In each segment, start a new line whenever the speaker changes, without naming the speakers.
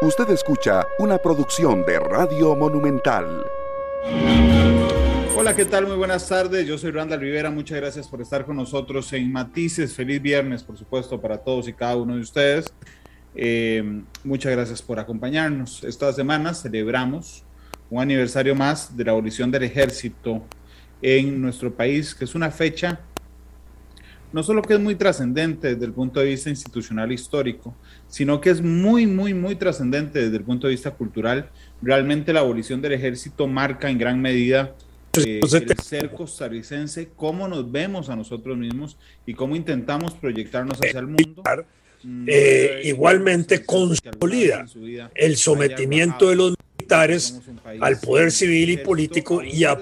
Usted escucha una producción de Radio Monumental.
Hola, ¿qué tal? Muy buenas tardes. Yo soy Randall Rivera. Muchas gracias por estar con nosotros en Matices. Feliz viernes, por supuesto, para todos y cada uno de ustedes. Eh, muchas gracias por acompañarnos. Esta semana celebramos un aniversario más de la abolición del ejército en nuestro país, que es una fecha no solo que es muy trascendente desde el punto de vista institucional e histórico, sino que es muy, muy, muy trascendente desde el punto de vista cultural. Realmente la abolición del ejército marca en gran medida eh, el ser costarricense, cómo nos vemos a nosotros mismos y cómo intentamos proyectarnos hacia el mundo.
Mm, eh, igualmente consolida el sometimiento de los militares al poder civil y político y a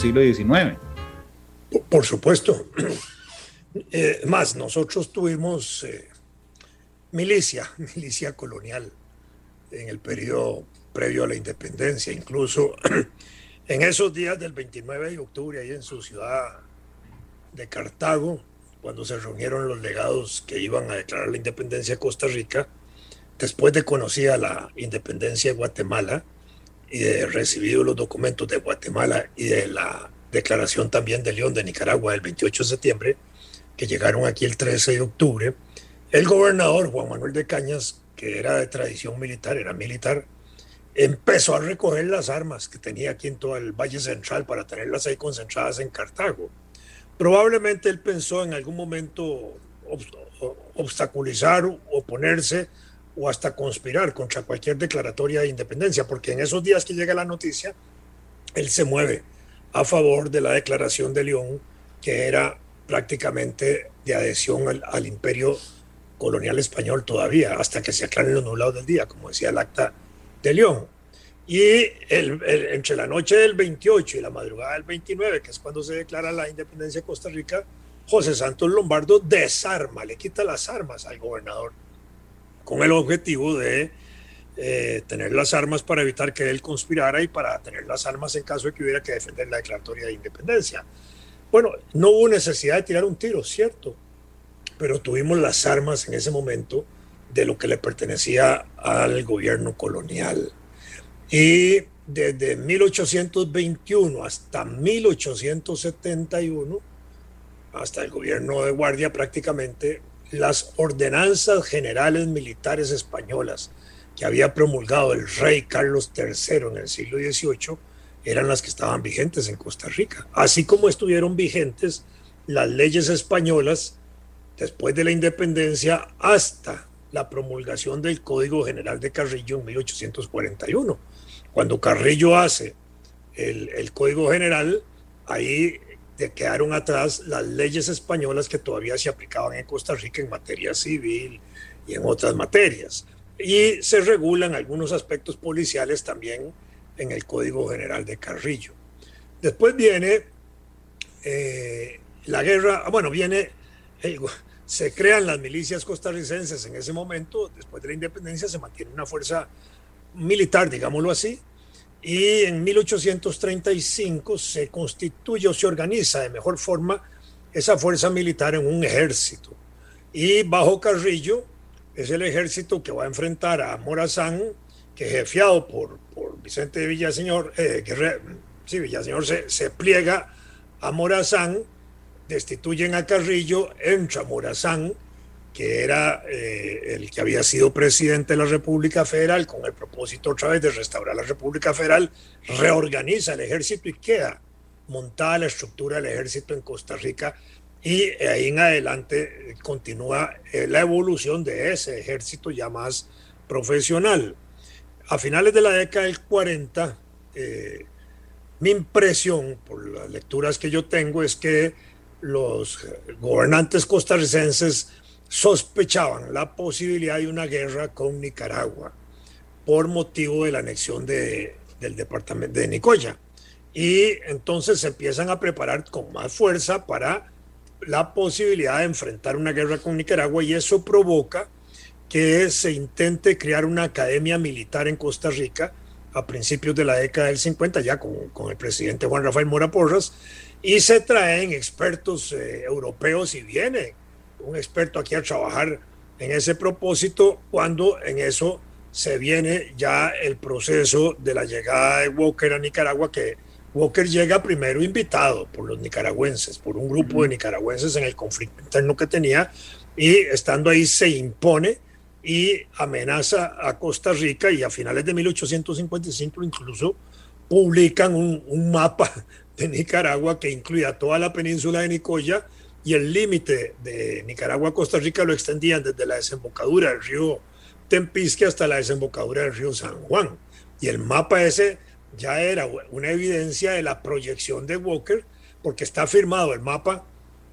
siglo XIX.
Por supuesto. Eh, más, nosotros tuvimos eh, milicia, milicia colonial en el periodo previo a la independencia, incluso en esos días del 29 de octubre, ahí en su ciudad de Cartago, cuando se reunieron los legados que iban a declarar la independencia de Costa Rica, después de conocida la independencia de Guatemala, y de recibido los documentos de Guatemala y de la declaración también de León de Nicaragua del 28 de septiembre, que llegaron aquí el 13 de octubre, el gobernador Juan Manuel de Cañas, que era de tradición militar, era militar, empezó a recoger las armas que tenía aquí en todo el Valle Central para tenerlas ahí concentradas en Cartago. Probablemente él pensó en algún momento obstaculizar, oponerse o hasta conspirar contra cualquier declaratoria de independencia, porque en esos días que llega la noticia, él se mueve a favor de la declaración de León, que era prácticamente de adhesión al, imperio colonial español todavía, hasta que se aclaren los nublados del día, como decía el acta de León. Y entre la noche del 28 y la madrugada del 29, que es cuando se declara la independencia de Costa Rica, José Santos Lombardo desarma, le quita las armas al gobernador con el objetivo de eh, tener las armas para evitar que él conspirara y para tener las armas en caso de que hubiera que defender la declaratoria de independencia. Bueno, no hubo necesidad de tirar un tiro, cierto, pero tuvimos las armas en ese momento de lo que le pertenecía al gobierno colonial. Y desde 1821 hasta 1871, hasta el gobierno de guardia prácticamente, las ordenanzas generales militares españolas que había promulgado el rey Carlos III en el siglo XVIII eran las que estaban vigentes en Costa Rica, así como estuvieron vigentes las leyes españolas después de la independencia hasta la promulgación del Código General de Carrillo en 1841. Cuando Carrillo hace el, el Código General, ahí quedaron atrás las leyes españolas que todavía se aplicaban en Costa Rica en materia civil y en otras materias. Y se regulan algunos aspectos policiales también en el Código General de Carrillo. Después viene eh, la guerra, ah, bueno, viene, se crean las milicias costarricenses en ese momento, después de la independencia se mantiene una fuerza militar, digámoslo así, y en 1835 se constituye o se organiza de mejor forma esa fuerza militar en un ejército. Y bajo Carrillo es el ejército que va a enfrentar a Morazán, que jefiado por, por Vicente Villaseñor, eh, que sí, Villaseñor se, se pliega a Morazán, destituyen a Carrillo, entra Morazán que era eh, el que había sido presidente de la República Federal, con el propósito otra vez de restaurar la República Federal, reorganiza el ejército y queda montada la estructura del ejército en Costa Rica y ahí en adelante continúa eh, la evolución de ese ejército ya más profesional. A finales de la década del 40, eh, mi impresión, por las lecturas que yo tengo, es que los gobernantes costarricenses sospechaban la posibilidad de una guerra con Nicaragua por motivo de la anexión de, del departamento de Nicoya. Y entonces se empiezan a preparar con más fuerza para la posibilidad de enfrentar una guerra con Nicaragua y eso provoca que se intente crear una academia militar en Costa Rica a principios de la década del 50, ya con, con el presidente Juan Rafael Mora Porras, y se traen expertos eh, europeos y viene un experto aquí a trabajar en ese propósito cuando en eso se viene ya el proceso de la llegada de Walker a Nicaragua, que Walker llega primero invitado por los nicaragüenses, por un grupo de nicaragüenses en el conflicto interno que tenía, y estando ahí se impone y amenaza a Costa Rica y a finales de 1855 incluso publican un, un mapa de Nicaragua que incluía toda la península de Nicoya y el límite de Nicaragua Costa Rica lo extendían desde la desembocadura del río Tempisque hasta la desembocadura del río San Juan. Y el mapa ese ya era una evidencia de la proyección de Walker, porque está firmado el mapa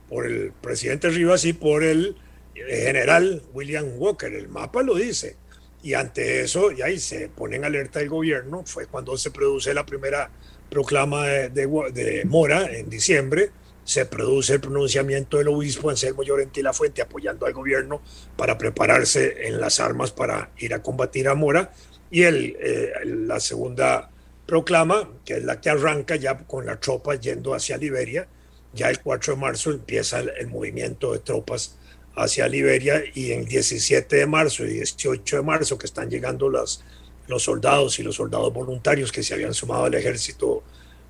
por el presidente Rivas y por el general William Walker. El mapa lo dice. Y ante eso, y ahí se pone en alerta el gobierno, fue cuando se produce la primera proclama de, de, Mora en diciembre, se produce el pronunciamiento del obispo Anselmo Llorente y La Fuente apoyando al gobierno para prepararse en las armas para ir a combatir a Mora. Y el, eh, la segunda proclama, que es la que arranca ya con la tropa yendo hacia Liberia, ya el 4 de marzo empieza el, el movimiento de tropas hacia Liberia y en 17 de marzo y 18 de marzo que están llegando las, los soldados y los soldados voluntarios que se habían sumado al ejército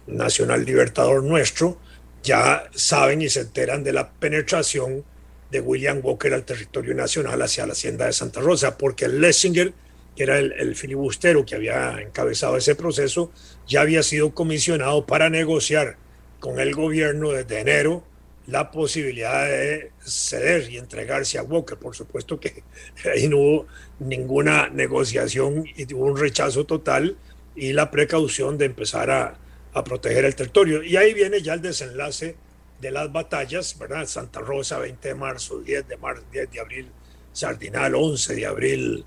nacional libertador nuestro, ya saben y se enteran de la penetración de William Walker al territorio nacional hacia la hacienda de Santa Rosa, porque Lessinger, que era el, el filibustero que había encabezado ese proceso, ya había sido comisionado para negociar con el gobierno desde enero la posibilidad de ceder y entregarse a Walker. Por supuesto que ahí no hubo ninguna negociación y hubo un rechazo total y la precaución de empezar a, a, proteger el territorio. Y ahí viene ya el desenlace de las batallas, ¿verdad? Santa Rosa, 20 de marzo, 10 de, marzo, 10 de abril, Sardinal, 11 de abril,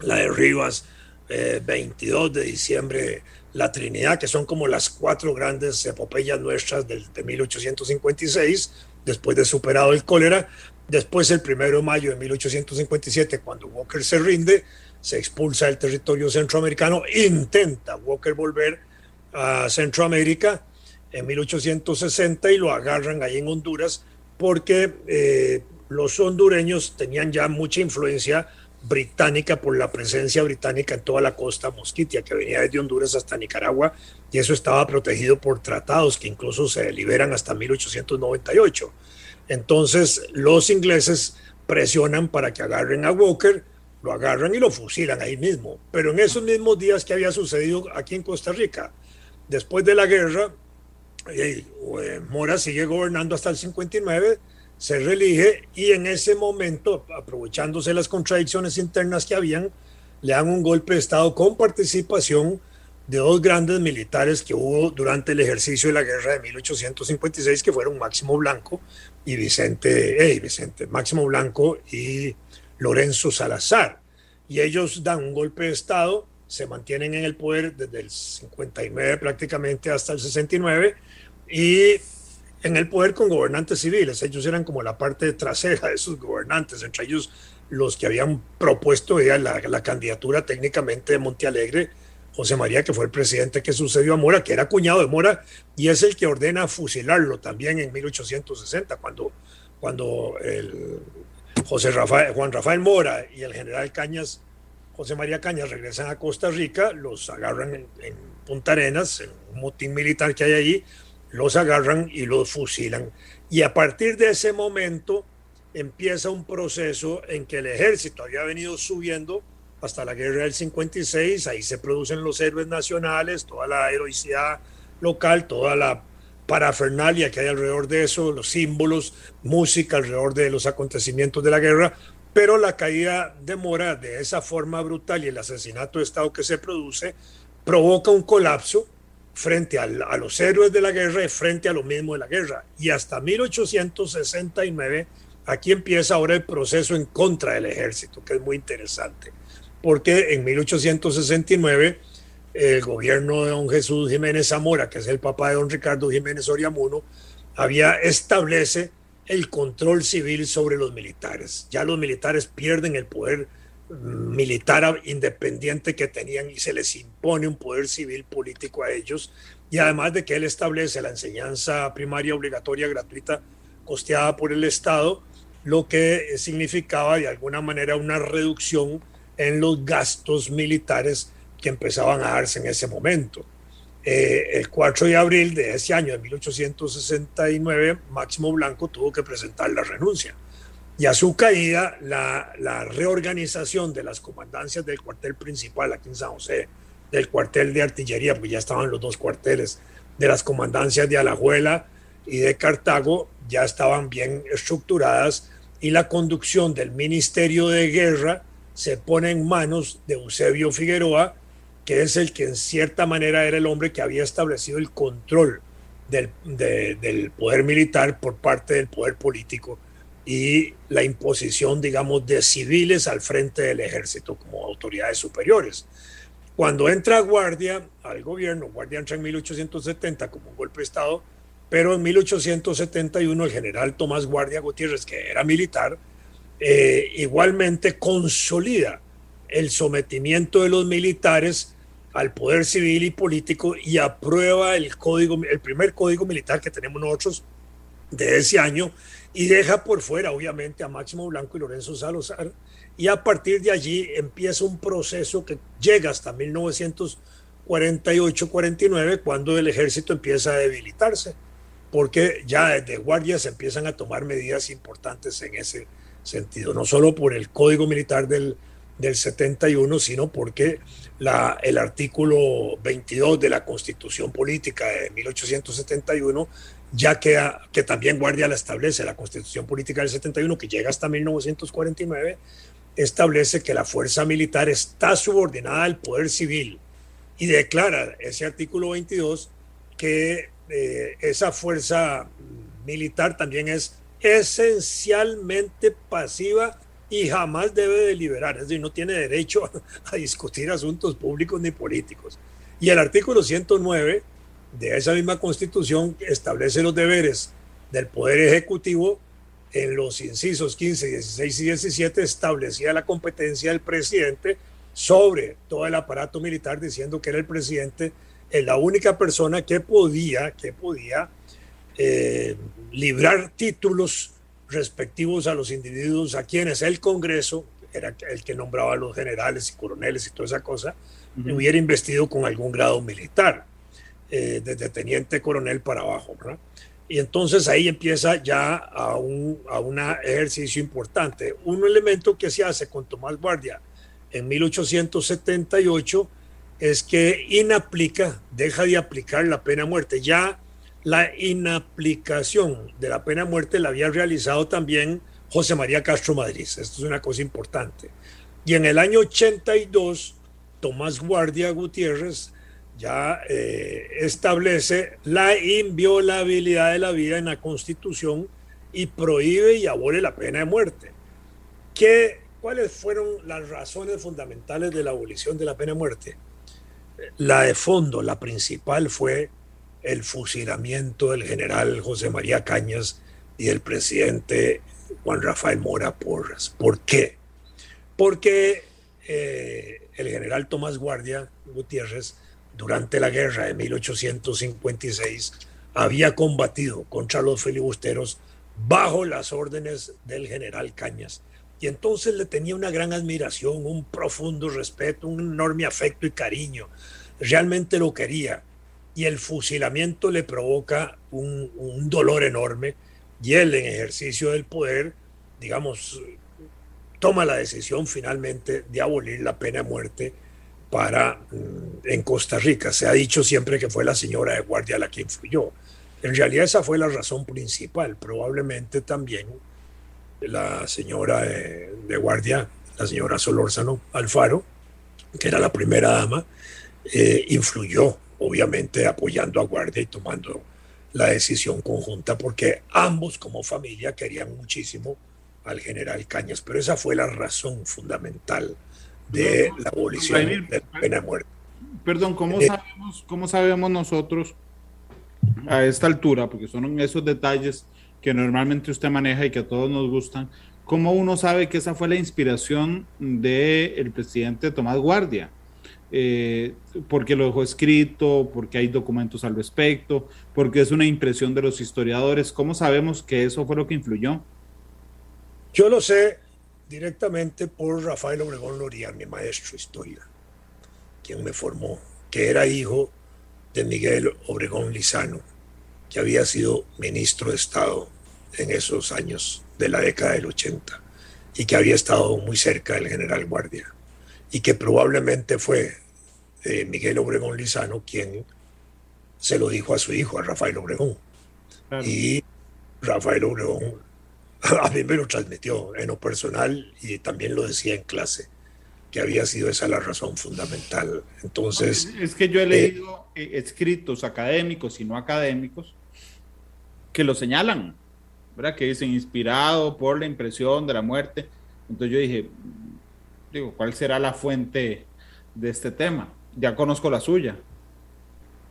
la de Rivas, eh, 22 de diciembre, la Trinidad, que son como las cuatro grandes epopeyas nuestras del, de 1856, después de superado el cólera. Después, el primero de mayo de 1857, cuando Walker se rinde, se expulsa del territorio centroamericano, intenta Walker volver a Centroamérica en 1860 y lo agarran ahí en Honduras porque eh, los hondureños tenían ya mucha influencia británica por la presencia británica en toda la costa mosquitia que venía desde Honduras hasta Nicaragua y eso estaba protegido por tratados que incluso se liberan hasta 1898. Entonces los ingleses presionan para que agarren a Walker, lo agarran y lo fusilan ahí mismo. Pero en esos mismos días que había sucedido aquí en Costa Rica, después de la guerra, eh, Mora sigue gobernando hasta el 59 se reelige y en ese momento, aprovechándose las contradicciones internas que habían, le dan un golpe de Estado con participación de dos grandes militares que hubo durante el ejercicio de la guerra de 1856, que fueron Máximo Blanco y Vicente, eh, Vicente, Máximo Blanco y Lorenzo Salazar. Y ellos dan un golpe de Estado, se mantienen en el poder desde el 59 prácticamente hasta el 69 y en el poder con gobernantes civiles. Ellos eran como la parte trasera de esos gobernantes, entre ellos los que habían propuesto ya la, la, candidatura técnicamente de Montealegre, José María, que fue el presidente que sucedió a Mora, que era cuñado de Mora, y es el que ordena fusilarlo también en 1860, cuando, cuando el José Juan Rafael Mora y el general Cañas, José María Cañas, regresan a Costa Rica, los agarran en, en Punta Arenas, en un motín militar que hay allí, los agarran y los fusilan. Y a partir de ese momento empieza un proceso en que el ejército había venido subiendo hasta la guerra del 56, ahí se producen los héroes nacionales, toda la heroicidad local, toda la parafernalia que hay alrededor de eso, los símbolos, música alrededor de los acontecimientos de la guerra, pero la caída de Mora de esa forma brutal y el asesinato de Estado que se produce provoca un colapso frente a los héroes de la guerra y frente a lo mismo de la guerra. Y hasta 1869, aquí empieza ahora el proceso en contra del ejército, que es muy interesante, porque en 1869 el gobierno de don Jesús Jiménez Zamora, que es el papá de don Ricardo Jiménez Oriamuno, había establece el control civil sobre los militares. Ya los militares pierden el poder militar independiente que tenían y se les impone un poder civil político a ellos. Y además de que él establece la enseñanza primaria obligatoria gratuita costeada por el Estado, lo que significaba de alguna manera una reducción en los gastos militares que empezaban a darse en ese momento. Eh, el 4 de abril de ese año, de 1869, Máximo Blanco tuvo que presentar la renuncia. Y a su caída, la, reorganización de las comandancias del cuartel principal aquí en San José, del cuartel de artillería, porque ya estaban los dos cuarteles, de las comandancias de Alajuela y de Cartago, ya estaban bien estructuradas y la conducción del Ministerio de Guerra se pone en manos de Eusebio Figueroa, que es el que en cierta manera era el hombre que había establecido el control del, del poder militar por parte del poder político y la imposición, digamos, de civiles al frente del ejército como autoridades superiores. Cuando entra Guardia al gobierno, Guardia entra en 1870 como un golpe de Estado, pero en 1871 el general Tomás Guardia Gutiérrez, que era militar, eh, igualmente consolida el sometimiento de los militares al poder civil y político y aprueba el código, el primer código militar que tenemos nosotros de ese año y deja por fuera obviamente a Máximo Blanco y Lorenzo Salazar. Y a partir de allí empieza un proceso que llega hasta 1948-49 cuando el ejército empieza a debilitarse porque ya desde guardias empiezan a tomar medidas importantes en ese sentido, no solo por el código militar del del 71, sino porque la, el artículo 22 de la Constitución Política de 1871 ya queda, que también Guardia la establece, la Constitución Política del 71, que llega hasta 1949, establece que la fuerza militar está subordinada al poder civil y declara ese artículo 22 que eh, esa fuerza militar también es esencialmente pasiva y jamás debe deliberar, es decir, no tiene derecho a, discutir asuntos públicos ni políticos. Y el artículo 109 de esa misma constitución establece los deberes del Poder Ejecutivo en los incisos 15, 16 y 17 establecía la competencia del presidente sobre todo el aparato militar, diciendo que era el presidente es la única persona que podía, que podía eh, librar títulos respectivos a los individuos a quienes el Congreso, era el que nombraba a los generales y coroneles y toda esa cosa, hubiera investido con algún grado militar, eh, desde teniente coronel para abajo. Y entonces ahí empieza ya a un a una ejercicio importante. Un elemento que se hace con Tomás Guardia en 1878 es que inaplica, deja de aplicar la pena de muerte. Ya la inaplicación de la pena de muerte la había realizado también José María Castro Madrid. Esto es una cosa importante. Y en el año 82, Tomás Guardia Gutiérrez ya eh, establece la inviolabilidad de la vida en la Constitución y prohíbe y abole la pena de muerte. ¿Qué, ¿Cuáles fueron las razones fundamentales de la abolición de la pena de muerte? La de fondo, la principal fue el fusilamiento del general José María Cañas y del presidente Juan Rafael Mora Porras. ¿Por qué? Porque eh, el general Tomás Guardia Gutiérrez, durante la guerra de 1856, había combatido contra los filibusteros bajo las órdenes del general Cañas. Y entonces le tenía una gran admiración, un profundo respeto, un enorme afecto y cariño. Realmente lo quería y el fusilamiento le provoca un, dolor enorme y él en ejercicio del poder digamos, toma la decisión finalmente de abolir la pena de muerte para mm, en Costa Rica. Se ha dicho siempre que fue la señora de guardia la que influyó. En realidad esa fue la razón principal. Probablemente también la señora de, guardia, la señora Solórzano Alfaro, que era la primera dama, eh, influyó, obviamente, apoyando a guardia y tomando la decisión conjunta, porque ambos como familia querían muchísimo al general Cañas, pero esa fue la razón fundamental de la abolición de la pena de muerte.
Perdón, ¿cómo, eh, sabemos, ¿cómo sabemos nosotros a esta altura, porque son esos detalles que normalmente usted maneja y que a todos nos gustan, ¿cómo uno sabe que esa fue la inspiración del presidente Tomás Guardia? Eh, porque lo dejó escrito, porque hay documentos al respecto, porque es una impresión de los historiadores. ¿Cómo sabemos que eso fue lo que influyó?
Yo lo sé directamente por Rafael Obregón Loría, mi maestro de historia, quien me formó, que era hijo de Miguel Obregón Lizano, que había sido ministro de Estado en esos años de la década del 80 y que había estado muy cerca del general Guardia y que probablemente fue eh, Miguel Obregón Lizano quien se lo dijo a su hijo, a Rafael Obregón. Y Rafael Obregón a mí me lo transmitió en lo personal y también lo decía en clase, que había sido esa la razón fundamental. Entonces...
Es que yo he leído eh, escritos académicos y no académicos que lo señalan, ¿verdad? Que dicen inspirado por la impresión de la muerte. Entonces yo dije, digo, ¿cuál será la fuente de este tema? Ya conozco la suya.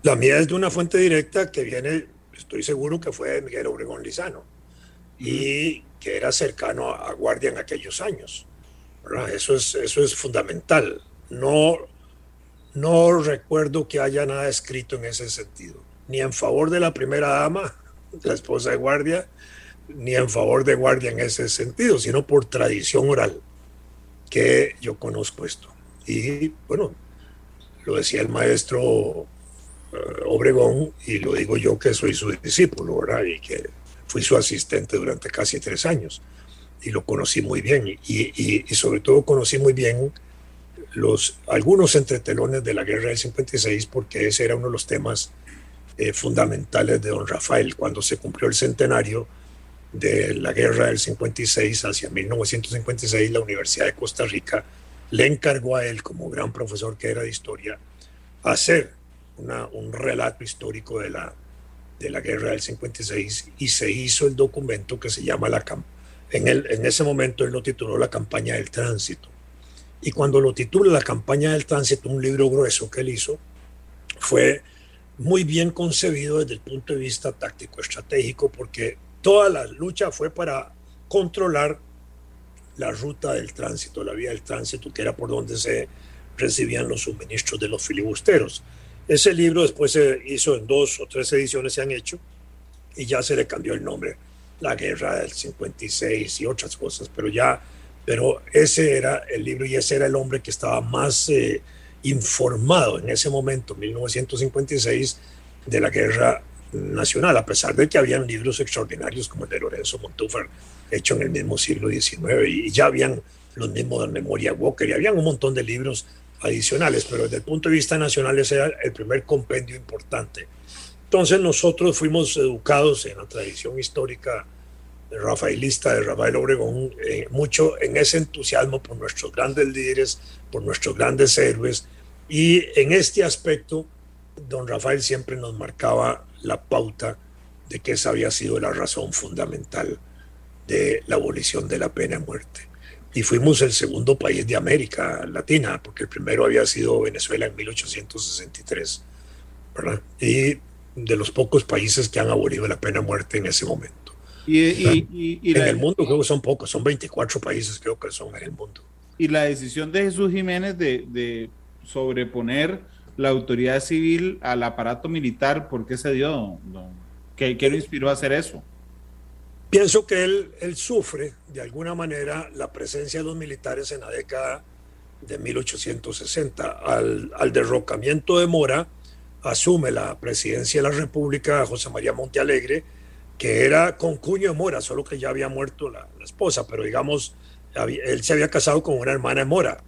La mía es de una fuente directa que viene, estoy seguro que fue de Miguel Obregón Lizano y que era cercano a Guardia en aquellos años. Eso, es, eso es fundamental. No, no recuerdo que haya nada escrito en ese sentido, ni en favor de la primera dama, la esposa de Guardia, ni en favor de Guardia en ese sentido, sino por tradición oral, que yo conozco esto. Y bueno, lo decía el maestro eh, Obregón y lo digo yo que soy su discípulo, ¿verdad? Y que fui su asistente durante casi tres años y lo conocí muy bien y, sobre todo conocí muy bien los, algunos entretelones de la guerra del 56 porque ese era uno de los temas eh, fundamentales de don Rafael cuando se cumplió el centenario de la guerra del 56 hacia 1956 la Universidad de Costa Rica le encargó a él como gran profesor que era de historia hacer un relato histórico de la, de la guerra del 56 y se hizo el documento que se llama la en, el, en ese momento él lo tituló la campaña del tránsito. Y cuando lo titula la campaña del tránsito, un libro grueso que él hizo, fue muy bien concebido desde el punto de vista táctico estratégico porque toda la lucha fue para controlar la ruta del tránsito, la vía del tránsito, que era por donde se recibían los suministros de los filibusteros. Ese libro después se hizo en dos o tres ediciones, se han hecho, y ya se le cambió el nombre, La Guerra del 56 y otras cosas, pero ya, pero ese era el libro y ese era el hombre que estaba más eh, informado en ese momento, 1956, de la Guerra Nacional, a pesar de que habían libros extraordinarios como el de Lorenzo Montúfar, hecho en el mismo siglo XIX, y ya habían los mismos de Memoria Walker, y habían un montón de libros adicionales, pero desde el punto de vista nacional ese era el primer compendio importante. Entonces nosotros fuimos educados en la tradición histórica rafaelista de Rafael Obregón, eh, mucho en ese entusiasmo por nuestros grandes líderes, por nuestros grandes héroes, y en este aspecto, don Rafael siempre nos marcaba la pauta de que esa había sido la razón fundamental de la abolición de la pena de muerte y fuimos el segundo país de América Latina, porque el primero había sido Venezuela en 1863, ¿verdad? Y de los pocos países que han abolido la pena de muerte en ese momento. Y, en el mundo creo que son pocos, son 24 países creo que son en el mundo.
Y la decisión de Jesús Jiménez de, de sobreponer la autoridad civil al aparato militar, ¿por qué se dio? ¿Qué, qué lo inspiró a hacer eso?
Pienso que él, él sufre de alguna manera la presencia de los militares en la década de 1860. Al, al derrocamiento de Mora, asume la presidencia de la República José María Montealegre, que era con cuño de Mora, solo que ya había muerto la, esposa, pero digamos, él se había casado con una hermana de Mora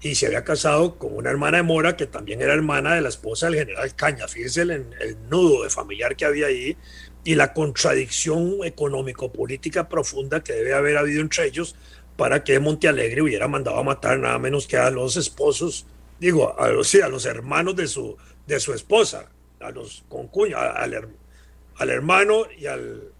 y se había casado con una hermana de Mora que también era hermana de la esposa del general Caña. Fíjense el, el nudo de familiar que había ahí y la contradicción económico-política profunda que debe haber habido entre ellos para que Montealegre hubiera mandado a matar nada menos que a los esposos, digo, a los, a los hermanos de su, de su esposa, a los concuños, al, al hermano y al,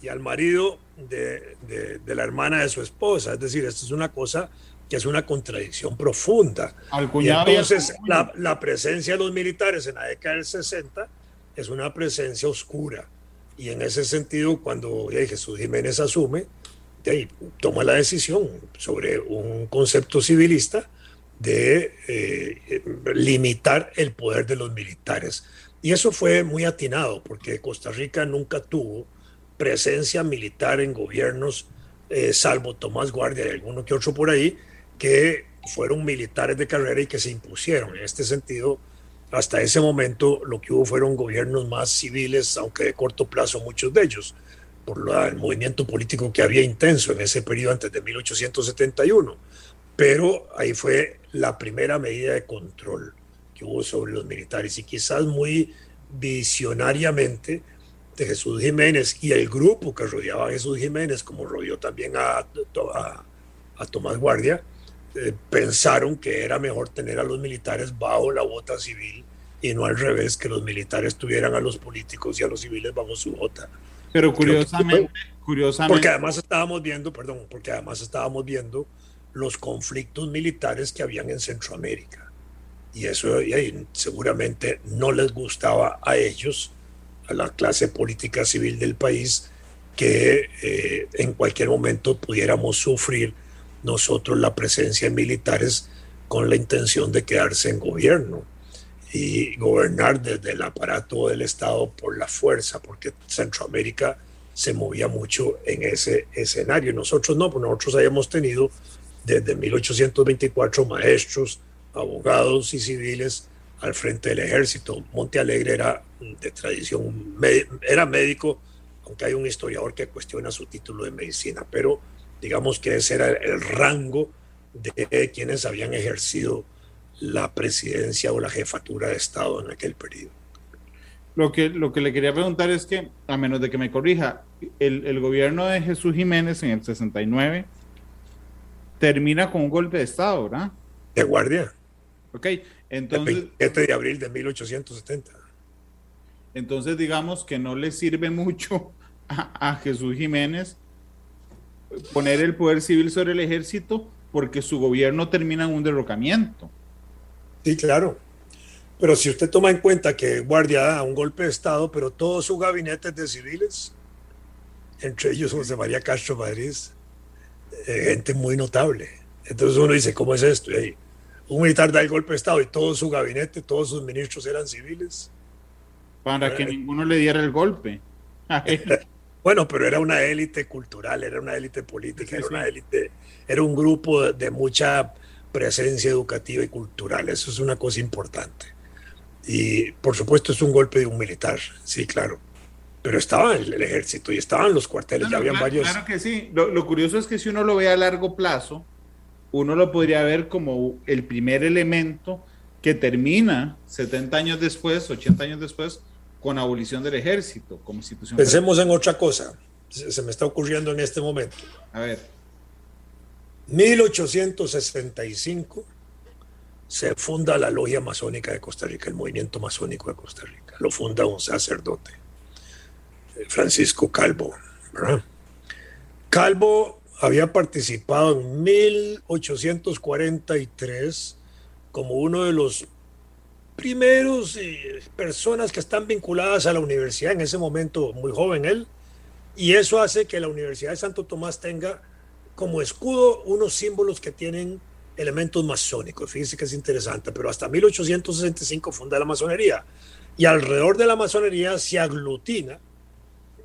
y al marido de, de, la hermana de su esposa. Es decir, esto es una cosa que es una contradicción profunda. y entonces la, la, presencia de los militares en la década del 60 es una presencia oscura. Y en ese sentido, cuando Jesús Jiménez asume, toma la decisión sobre un concepto civilista de eh, limitar el poder de los militares. Y eso fue muy atinado, porque Costa Rica nunca tuvo presencia militar en gobiernos, eh, salvo Tomás Guardia y alguno que otro por ahí, que fueron militares de carrera y que se impusieron. En este sentido, hasta ese momento lo que hubo fueron gobiernos más civiles, aunque de corto plazo muchos de ellos, por el movimiento político que había intenso en ese periodo antes de 1871. Pero ahí fue la primera medida de control que hubo sobre los militares y quizás muy visionariamente de Jesús Jiménez y el grupo que rodeaba a Jesús Jiménez, como rodeó también a, a, a Tomás Guardia, eh, pensaron que era mejor tener a los militares bajo la bota civil y no al revés, que los militares tuvieran a los políticos y a los civiles bajo su bota.
Pero curiosamente, curiosamente.
Porque además estábamos viendo, perdón, porque además estábamos viendo los conflictos militares que habían en Centroamérica. Y eso seguramente no les gustaba a ellos, a la clase política civil del país, que eh, en cualquier momento pudiéramos sufrir nosotros la presencia de militares con la intención de quedarse en gobierno y gobernar desde el aparato del Estado por la fuerza, porque Centroamérica se movía mucho en ese escenario. Nosotros no, pues nosotros habíamos tenido desde 1824 maestros, abogados y civiles al frente del ejército. Monte Alegre era de tradición, era médico, aunque hay un historiador que cuestiona su título de medicina, pero digamos que ese era el rango de quienes habían ejercido la presidencia o la jefatura de Estado en aquel periodo.
Lo que, lo que le quería preguntar es que, a menos de que me corrija, el, el gobierno de Jesús Jiménez en el 69 termina con un golpe de Estado, ¿verdad?
De guardia.
Ok, entonces... El
27 de abril de 1870.
Entonces digamos que no le sirve mucho a, a Jesús Jiménez poner el poder civil sobre el ejército porque su gobierno termina en un derrocamiento.
Sí, claro. Pero si usted toma en cuenta que Guardia da un golpe de Estado, pero todos sus gabinetes de civiles, entre ellos José María Castro Madrid, eh, gente muy notable. Entonces uno dice, ¿cómo es esto? un militar da el golpe de Estado y todo su gabinete, todos sus ministros eran civiles.
Para que ninguno le diera el golpe.
Bueno, pero era una élite cultural, era una élite política, era una élite, era un grupo de, mucha presencia educativa y cultural. Eso es una cosa importante. Y por supuesto es un golpe de un militar, sí, claro. Pero estaba el, el ejército y estaban los cuarteles, ya habían varios.
Claro que sí. Lo, lo, curioso es que si uno lo ve a largo plazo, uno lo podría ver como el primer elemento que termina 70 años después, 80 años después, con abolición del ejército como institución.
Pensemos en otra cosa, se me está ocurriendo en este momento.
A ver.
1865 se funda la Logia Masónica de Costa Rica, el movimiento masónico de Costa Rica. Lo funda un sacerdote, Francisco Calvo. Calvo había participado en 1843 como uno de los primeros eh, personas que están vinculadas a la universidad, en ese momento muy joven él, y eso hace que la Universidad de Santo Tomás tenga como escudo unos símbolos que tienen elementos masónicos. Fíjense que es interesante, pero hasta 1865 funda la masonería y alrededor de la masonería se aglutina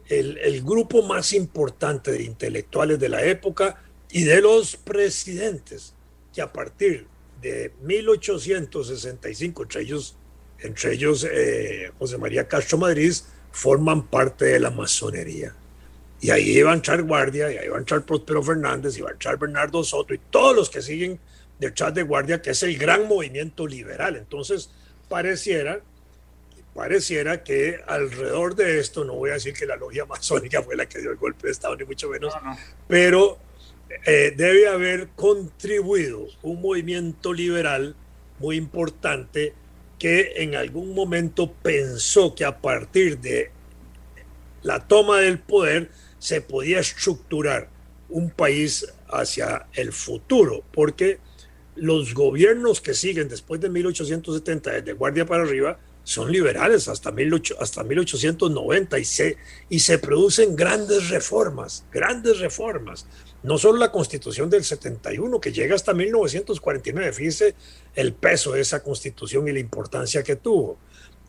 el, el grupo más importante de intelectuales de la época y de los presidentes que a partir de 1865, entre ellos, entre ellos eh, José María Castro Madrid, forman parte de la masonería. Y ahí iba a entrar Guardia, y ahí iba a entrar Próspero Fernández, y iba a entrar Bernardo Soto, y todos los que siguen detrás de Guardia, que es el gran movimiento liberal. Entonces, pareciera, pareciera que alrededor de esto, no voy a decir que la logia masónica fue la que dio el golpe de Estado, ni mucho menos, pero eh, debe haber contribuido un movimiento liberal muy importante que en algún momento pensó que a partir de la toma del poder se podía estructurar un país hacia el futuro, porque los gobiernos que siguen después de 1870, desde Guardia para arriba, son liberales hasta, 18, hasta 1890 y se, y se producen grandes reformas, grandes reformas. No solo la constitución del 71, que llega hasta 1949, fíjese el peso de esa constitución y la importancia que tuvo.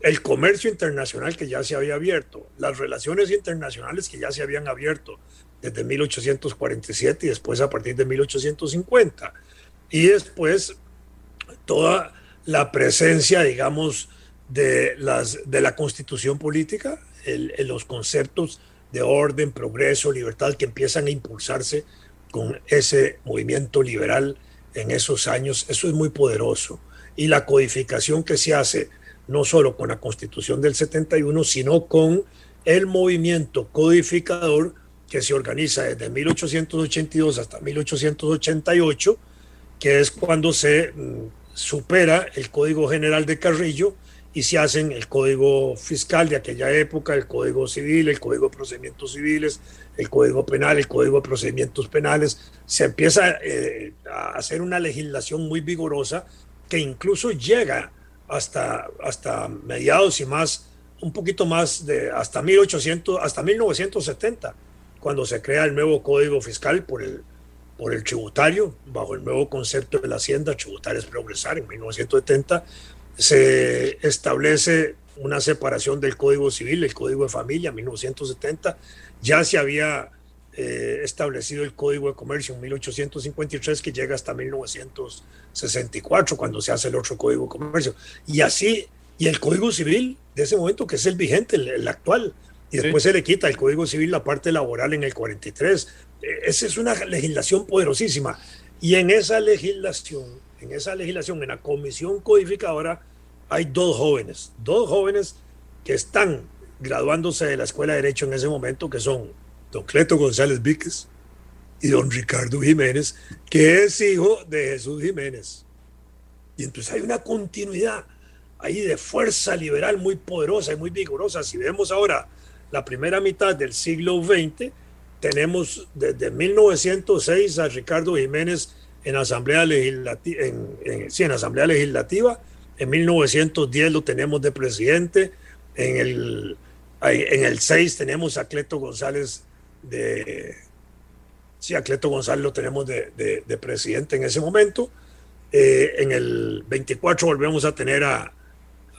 El comercio internacional que ya se había abierto, las relaciones internacionales que ya se habían abierto desde 1847 y después a partir de 1850. Y después toda la presencia, digamos, de, las, de la constitución política, los conceptos de orden, progreso, libertad que empiezan a impulsarse con ese movimiento liberal en esos años, eso es muy poderoso. Y la codificación que se hace no solo con la constitución del 71, sino con el movimiento codificador que se organiza desde 1882 hasta 1888, que es cuando se mm, supera el Código General de Carrillo y se hacen el código fiscal de aquella época, el código civil, el código de procedimientos civiles, el código penal, el código de procedimientos penales. Se empieza eh, a hacer una legislación muy vigorosa que incluso llega hasta, hasta mediados y más, un poquito más de hasta 1800, hasta 1970, cuando se crea el nuevo código fiscal por el, por el tributario, bajo el nuevo concepto de la hacienda, tributar es progresar en 1970 se establece una separación del Código Civil, el Código de Familia, en 1970. Ya se había eh, establecido el Código de Comercio en 1853, que llega hasta 1964, cuando se hace el otro Código de Comercio. Y así, y el Código Civil de ese momento, que es el vigente, el, actual. Y después se le quita el Código Civil la parte laboral en el 43. Eh, esa es una legislación poderosísima. Y en esa legislación, en esa legislación, en la comisión codificadora, hay dos jóvenes, dos jóvenes que están graduándose de la Escuela de Derecho en ese momento, que son don Cleto González Víquez y don Ricardo Jiménez, que es hijo de Jesús Jiménez. Y entonces hay una continuidad ahí de fuerza liberal muy poderosa y muy vigorosa. Si vemos ahora la primera mitad del siglo XX, tenemos desde 1906 a Ricardo Jiménez en Asamblea Legislativa, en, sí, en Asamblea Legislativa en 1910 lo tenemos de presidente. En el, en el 6 tenemos a Cleto González de... Sí, a Cleto González lo tenemos de, de, presidente en ese momento. Eh, en el 24 volvemos a tener a,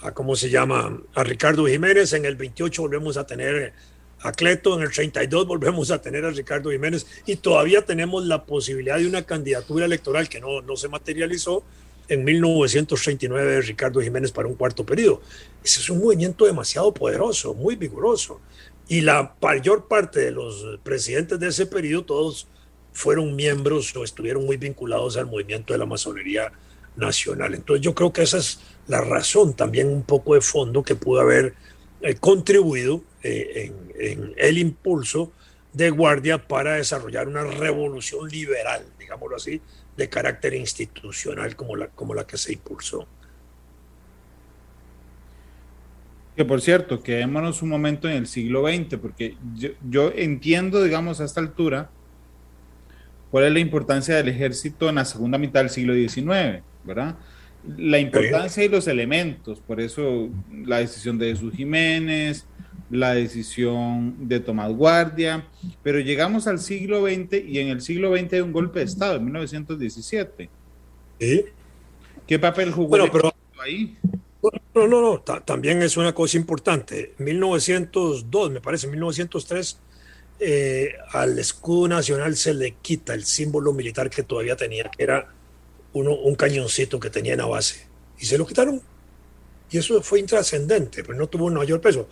a, ¿cómo se llama? A Ricardo Jiménez. En el 28 volvemos a tener a Cleto. En el 32 volvemos a tener a Ricardo Jiménez. Y todavía tenemos la posibilidad de una candidatura electoral que no, no se materializó en 1939 de Ricardo Jiménez para un cuarto periodo. Ese es un movimiento demasiado poderoso, muy vigoroso. Y la mayor parte de los presidentes de ese periodo, todos fueron miembros o estuvieron muy vinculados al movimiento de la masonería nacional. Entonces yo creo que esa es la razón también un poco de fondo que pudo haber eh, contribuido eh, en el impulso de Guardia para desarrollar una revolución liberal, digámoslo así, de carácter institucional como la, como la que se impulsó.
Que por cierto, quedémonos un momento en el siglo XX, porque yo, yo entiendo, digamos, a esta altura, cuál es la importancia del ejército en la segunda mitad del siglo XIX, ¿verdad? La importancia y los elementos, por eso la decisión de Jesús Jiménez, la decisión de Tomás Guardia, pero llegamos al siglo XX y en el siglo XX hay un golpe de Estado en 1917. ¿Qué papel jugó
ahí? No, no, no, también es una cosa importante. 1902, me parece, 1903, eh, al escudo nacional se le quita el símbolo militar que todavía tenía, que era uno, un cañoncito que tenía en la base. Y se lo quitaron. Y eso fue intrascendente, pero no tuvo un mayor peso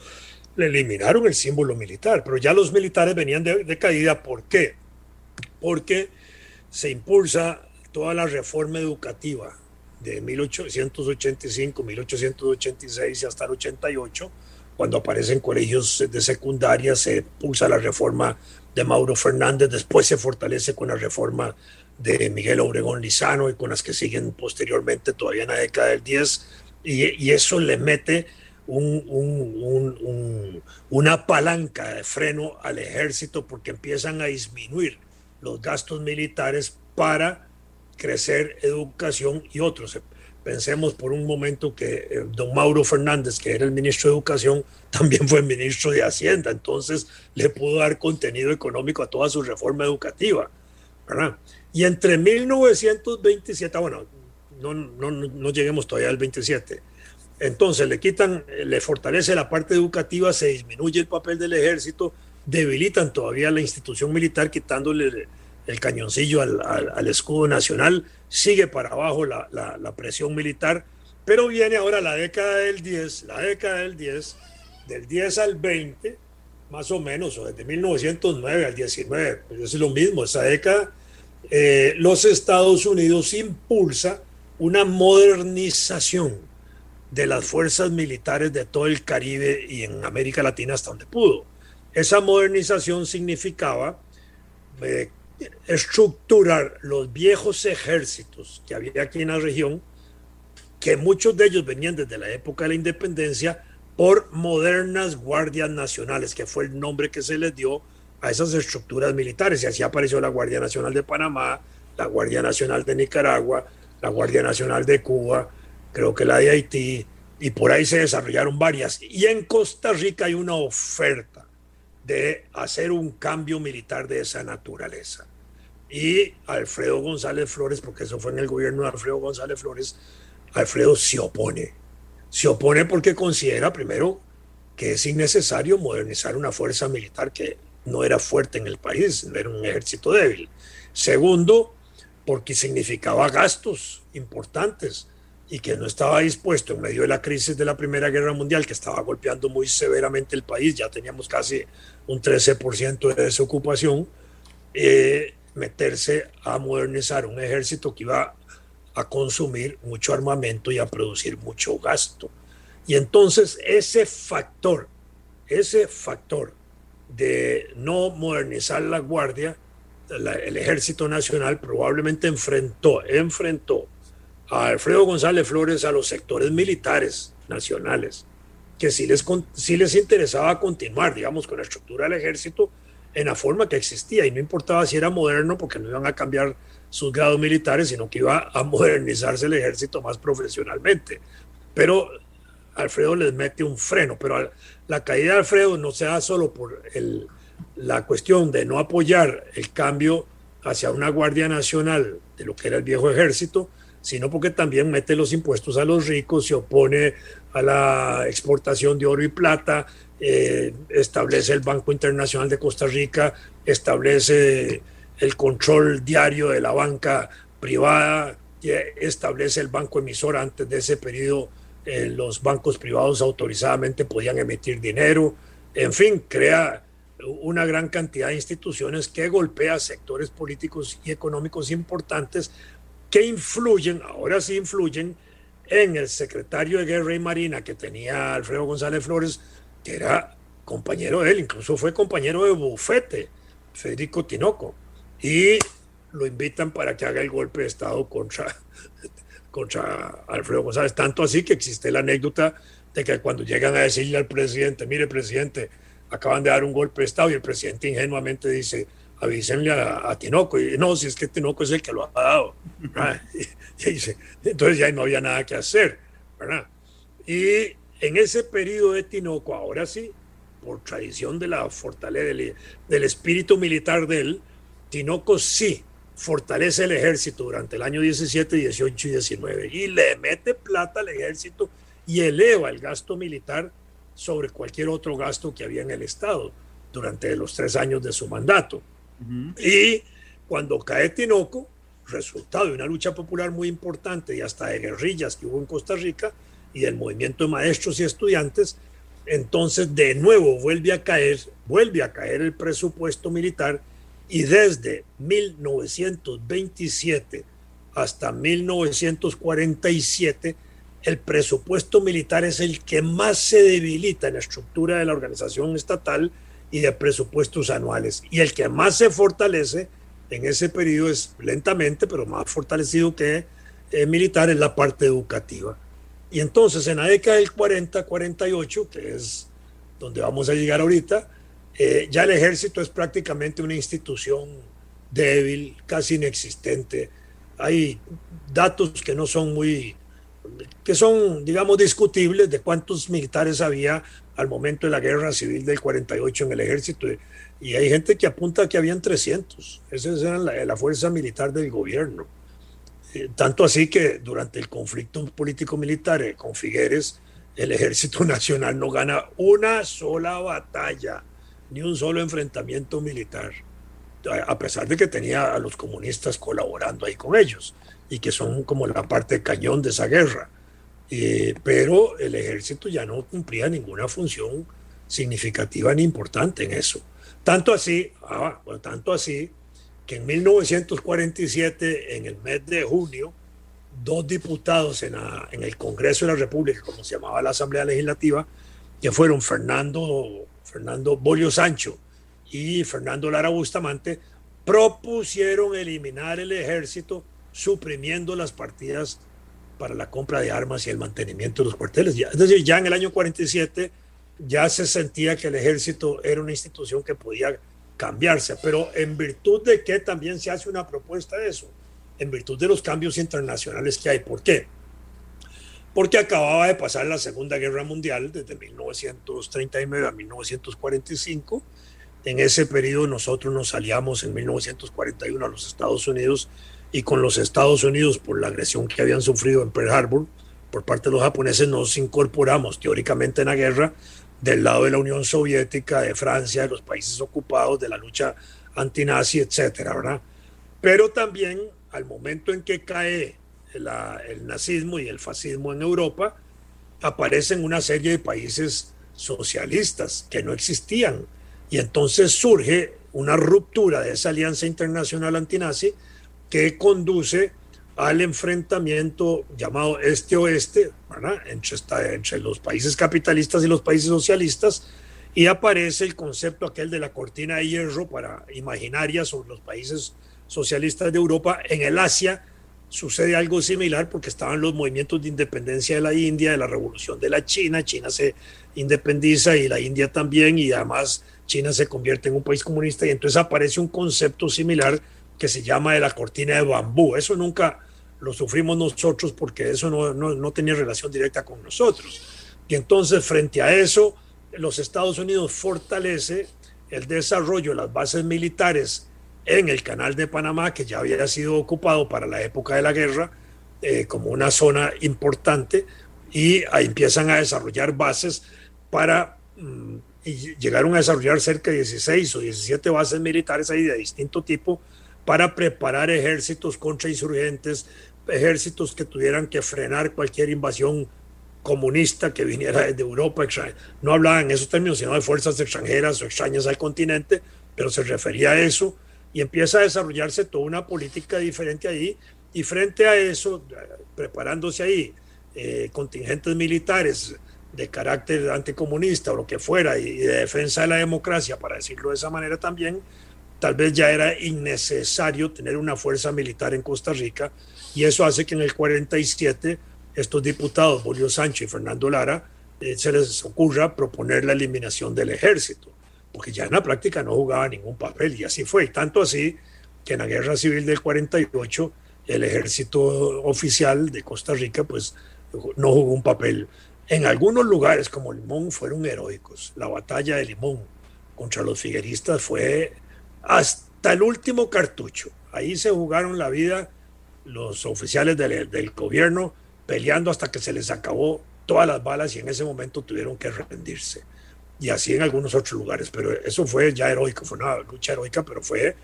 le eliminaron el símbolo militar, pero ya los militares venían de, caída. ¿Por qué? Porque se impulsa toda la reforma educativa de 1885, 1886 y hasta el 88, cuando aparecen colegios de secundaria, se impulsa la reforma de Mauro Fernández, después se fortalece con la reforma de Miguel Obregón Lizano y con las que siguen posteriormente todavía en la década del 10, y, eso le mete una palanca de freno al ejército porque empiezan a disminuir los gastos militares para crecer educación y otros. Pensemos por un momento que eh, don Mauro Fernández, que era el ministro de Educación, también fue ministro de Hacienda, entonces le pudo dar contenido económico a toda su reforma educativa. Y entre 1927, ah, bueno, no, no, no lleguemos todavía al 27, entonces le quitan, le fortalece la parte educativa, se disminuye el papel del ejército, debilitan todavía la institución militar quitándole el cañoncillo al, escudo nacional, sigue para abajo la, presión militar, pero viene ahora la década del 10, la década del 10, del 10 al 20, más o menos, o desde 1909 al 19, pues es lo mismo, esa década, eh, los Estados Unidos impulsa una modernización de las fuerzas militares de todo el Caribe y en América Latina hasta donde pudo. Esa modernización significaba eh, estructurar los viejos ejércitos que había aquí en la región, que muchos de ellos venían desde la época de la independencia, por modernas guardias nacionales, que fue el nombre que se les dio a esas estructuras militares. Y así apareció la Guardia Nacional de Panamá, la Guardia Nacional de Nicaragua, la Guardia Nacional de Cuba, creo que la de Haití, y por ahí se desarrollaron varias. Y en Costa Rica hay una oferta de hacer un cambio militar de esa naturaleza. Y Alfredo González Flores, porque eso fue en el gobierno de Alfredo González Flores, Alfredo se opone. Se opone porque considera, primero, que es innecesario modernizar una fuerza militar que no era fuerte en el país, era un ejército débil. Segundo, porque significaba gastos importantes y que no estaba dispuesto en medio de la crisis de la Primera Guerra Mundial, que estaba golpeando muy severamente el país, ya teníamos casi un 13% de desocupación, eh, meterse a modernizar un ejército que iba a consumir mucho armamento y a producir mucho gasto. Y entonces ese factor, ese factor de no modernizar la guardia, el ejército nacional probablemente enfrentó, enfrentó a Alfredo González Flores a los sectores militares nacionales, que sí les, sí les interesaba continuar, digamos, con la estructura del ejército en la forma que existía y no importaba si era moderno porque no iban a cambiar sus grados militares, sino que iba a modernizarse el ejército más profesionalmente. Pero Alfredo les mete un freno, pero la caída de Alfredo no se da solo por la cuestión de no apoyar el cambio hacia una Guardia Nacional de lo que era el viejo ejército, sino porque también mete los impuestos a los ricos, se opone a la exportación de oro y plata, eh, establece el Banco Internacional de Costa Rica, establece el control diario de la banca privada, establece el banco emisor. Antes de ese periodo, eh, los bancos privados autorizadamente podían emitir dinero. En fin, crea una gran cantidad de instituciones que golpea sectores políticos y económicos importantes que influyen, ahora sí influyen, en el secretario de Guerra y Marina que tenía Alfredo González Flores, que era compañero de él, incluso fue compañero de bufete, Federico Tinoco, y lo invitan para que haga el golpe de Estado contra, contra Alfredo González. Tanto así que existe la anécdota de que cuando llegan a decirle al presidente, mire presidente, acaban de dar un golpe de Estado y el presidente ingenuamente dice, avísenle a, Tinoco. Y no, si es que Tinoco es el que lo ha dado. entonces ya no había nada que hacer. ¿verdad? Y en ese periodo de Tinoco, ahora sí, por tradición de la fortaleza del, del espíritu militar de él, Tinoco sí fortalece el ejército durante el año 17, 18 y 19 y le mete plata al ejército y eleva el gasto militar sobre cualquier otro gasto que había en el Estado durante los tres años de su mandato. Y cuando cae Tinoco, resultado de una lucha popular muy importante y hasta de guerrillas que hubo en Costa Rica y del movimiento de maestros y estudiantes, entonces de nuevo vuelve a caer, vuelve a caer el presupuesto militar y desde 1927 hasta 1947 el presupuesto militar es el que más se debilita en la estructura de la organización estatal y de presupuestos anuales. Y el que más se fortalece en ese periodo es lentamente, pero más fortalecido que eh, militar, es la parte educativa. Y entonces en la década del 40-48, que es donde vamos a llegar ahorita, eh, ya el ejército es prácticamente una institución débil, casi inexistente. Hay datos que no son muy, que son, digamos, discutibles de cuántos militares había al momento de la guerra civil del 48 en el ejército. Y hay gente que apunta que habían 300. Esa era la, fuerza militar del gobierno. Eh, tanto así que durante el conflicto político-militar eh, con Figueres, el ejército nacional no gana una sola batalla, ni un solo enfrentamiento militar, a pesar de que tenía a los comunistas colaborando ahí con ellos y que son como la parte cañón de esa guerra. Eh, pero el ejército ya no cumplía ninguna función significativa ni importante en eso. Tanto así, ah, tanto así que en 1947, en el mes de junio, dos diputados en, en, el Congreso de la República, como se llamaba la Asamblea Legislativa, que fueron Fernando, Fernando Bolio Sancho y Fernando Lara Bustamante, propusieron eliminar el ejército suprimiendo las partidas para la compra de armas y el mantenimiento de los cuarteles. es decir, ya en el año 47 ya se sentía que el ejército era una institución que podía cambiarse, pero en virtud de que también se hace una propuesta de eso, en virtud de los cambios internacionales que hay. ¿Por qué? Porque acababa de pasar la Segunda Guerra Mundial desde 1939 a 1945. En ese periodo nosotros nos aliamos en 1941 a los Estados Unidos y con los Estados Unidos por la agresión que habían sufrido en Pearl Harbor por parte de los japoneses nos incorporamos teóricamente en la guerra del lado de la Unión Soviética, de Francia, de los países ocupados, de la lucha antinazi, etcétera, ¿verdad? Pero también al momento en que cae el nazismo y el fascismo en Europa, aparecen una serie de países socialistas que no existían. Y entonces surge una ruptura de esa alianza internacional antinazi que conduce al enfrentamiento llamado este-oeste, entre, los países capitalistas y los países socialistas, y aparece el concepto aquel de la cortina de hierro para imaginaria sobre los países socialistas de Europa. En el Asia sucede algo similar porque estaban los movimientos de independencia de la India, de la revolución de la China, China se independiza y la India también, y además China se convierte en un país comunista, y entonces aparece un concepto similar que se llama de la cortina de bambú. Eso nunca lo sufrimos nosotros porque eso no, no, tenía relación directa con nosotros. Y entonces frente a eso, los Estados Unidos fortalece el desarrollo de las bases militares en el canal de Panamá, que ya había sido ocupado para la época de la guerra eh, como una zona importante, y ahí empiezan a desarrollar bases para, mm, y llegaron a desarrollar cerca de 16 o 17 bases militares ahí de distinto tipo para preparar ejércitos contra insurgentes, ejércitos que tuvieran que frenar cualquier invasión comunista que viniera desde Europa. No hablaban en esos términos, sino de fuerzas extranjeras o extrañas al continente, pero se refería a eso y empieza a desarrollarse toda una política diferente ahí. Y frente a eso, preparándose ahí eh, contingentes militares de carácter anticomunista o lo que fuera y de defensa de la democracia, para decirlo de esa manera también, tal vez ya era innecesario tener una fuerza militar en Costa Rica y eso hace que en el 47 estos diputados, Bolio Sánchez y Fernando Lara, eh, se les ocurra proponer la eliminación del ejército, porque ya en la práctica no jugaba ningún papel y así fue, tanto así que en la guerra civil del 48 el ejército oficial de Costa Rica pues no jugó un papel. En algunos lugares como Limón fueron heroicos. La batalla de Limón contra los figueristas fue hasta el último cartucho. Ahí se jugaron la vida los oficiales del, gobierno peleando hasta que se les acabó todas las balas y en ese momento tuvieron que rendirse. Y así en algunos otros lugares, pero eso fue ya heroico, fue una lucha heroica, pero fue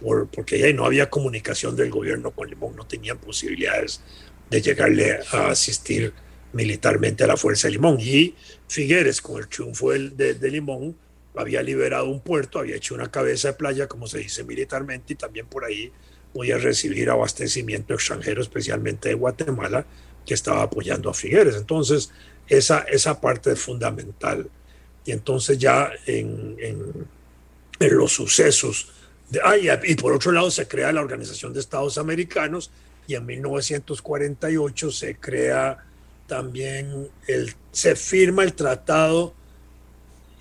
por, porque ahí no había comunicación del gobierno con Limón, no tenían posibilidades de llegarle a asistir militarmente a la Fuerza de Limón. Y Figueres, con el triunfo de, de, Limón, había liberado un puerto, había hecho una cabeza de playa, como se dice militarmente, y también por ahí podía recibir abastecimiento extranjero, especialmente de Guatemala, que estaba apoyando a Figueres. Entonces, esa, esa parte es fundamental. Y entonces ya en, en, los sucesos, de, ah, y, por otro lado se crea la Organización de Estados Americanos y en 1948 se crea también, el, se firma el Tratado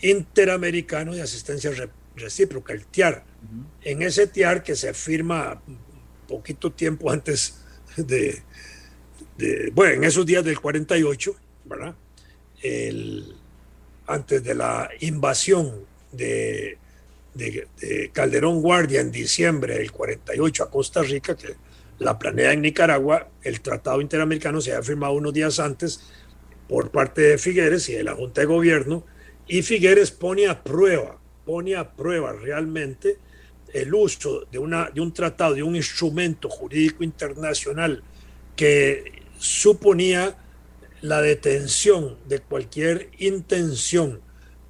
Interamericano de Asistencia Recíproca, el TIAR. En ese TIAR que se firma poquito tiempo antes de, de, bueno, en esos días del 48, ¿verdad? El, antes de la invasión de, Calderón Guardia en diciembre del 48 a Costa Rica, que la planea en Nicaragua, el Tratado Interamericano se había firmado unos días antes por parte de Figueres y de la Junta de Gobierno, y Figueres pone a prueba, pone a prueba realmente el uso de, una, de un tratado, de un instrumento jurídico internacional que suponía la detención de cualquier intención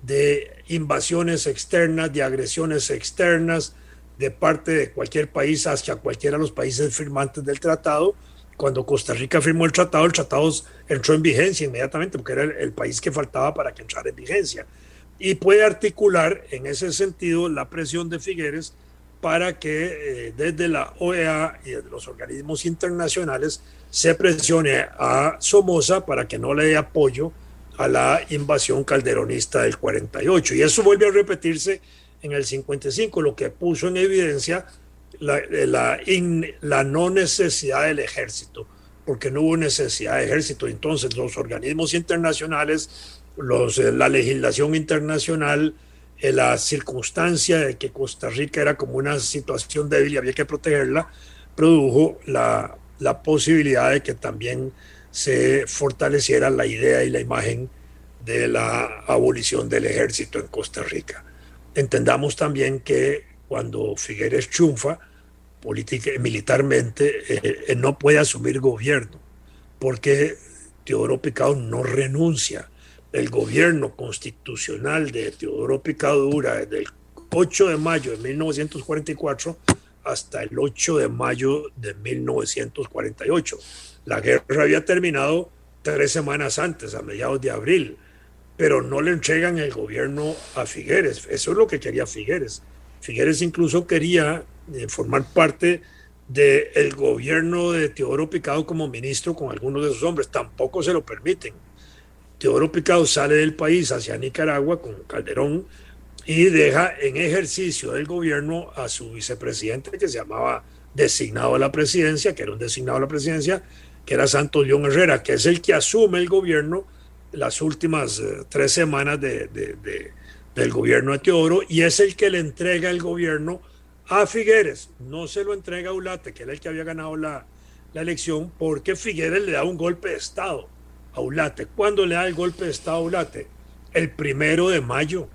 de invasiones externas, de agresiones externas de parte de cualquier país hacia cualquiera de los países firmantes del tratado. Cuando Costa Rica firmó el tratado, el tratado entró en vigencia inmediatamente porque era el, país que faltaba para que entrara en vigencia. Y puede articular en ese sentido la presión de Figueres para que eh, desde la OEA y desde los organismos internacionales se presione a Somoza para que no le dé apoyo a la invasión calderonista del 48. Y eso vuelve a repetirse en el 55, lo que puso en evidencia la, la, no necesidad del ejército, porque no hubo necesidad de ejército. Entonces los organismos internacionales, eh, la legislación internacional, eh, la circunstancia de que Costa Rica era como una situación débil y había que protegerla, produjo la la posibilidad de que también se fortaleciera la idea y la imagen de la abolición del ejército en Costa Rica. Entendamos también que cuando Figueres triunfa política, militarmente, eh, no puede asumir gobierno, porque Teodoro Picado no renuncia. El gobierno constitucional de Teodoro Picado dura desde el 8 de mayo de 1944 hasta el 8 de mayo de 1948. La guerra había terminado tres semanas antes, a mediados de abril, pero no le entregan el gobierno a Figueres. Eso es lo que quería Figueres. Figueres incluso quería formar parte del gobierno de Teodoro Picado como ministro con algunos de sus hombres. Tampoco se lo permiten. Teodoro Picado sale del país hacia Nicaragua con Calderón y deja en ejercicio del gobierno a su vicepresidente que se llamaba designado a la presidencia, que era un designado a la presidencia, que era Santos León Herrera, que es el que asume el gobierno las últimas eh, tres semanas de, del gobierno de Teodoro y es el que le entrega el gobierno a Figueres. No se lo entrega a Ulate, que era el que había ganado la, la elección, porque Figueres le da un golpe de Estado a Ulate. ¿Cuándo le da el golpe de Estado a Ulate? El primero de mayo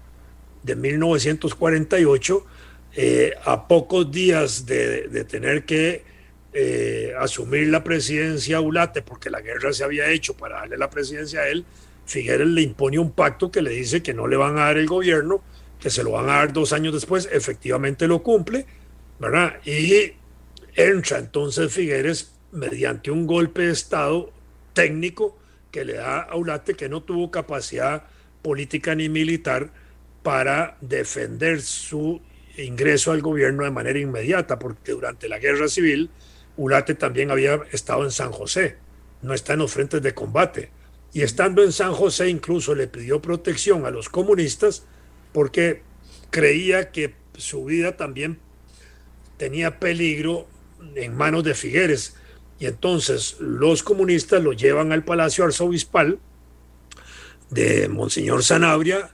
de 1948, eh, a pocos días de, tener que eh, asumir la presidencia a Ulate, porque la guerra se había hecho para darle la presidencia a él, Figueres le impone un pacto que le dice que no le van a dar el gobierno, que se lo van a dar dos años después, efectivamente lo cumple, ¿verdad? Y entra entonces Figueres mediante un golpe de Estado técnico que le da a Ulate que no tuvo capacidad política ni militar para defender su ingreso al gobierno de manera inmediata, porque durante la guerra civil Ulate también había estado en San José, no está en los frentes de combate. Y estando en San José incluso le pidió protección a los comunistas porque creía que su vida también tenía peligro en manos de Figueres. Y entonces los comunistas lo llevan al Palacio Arzobispal de Monseñor Sanabria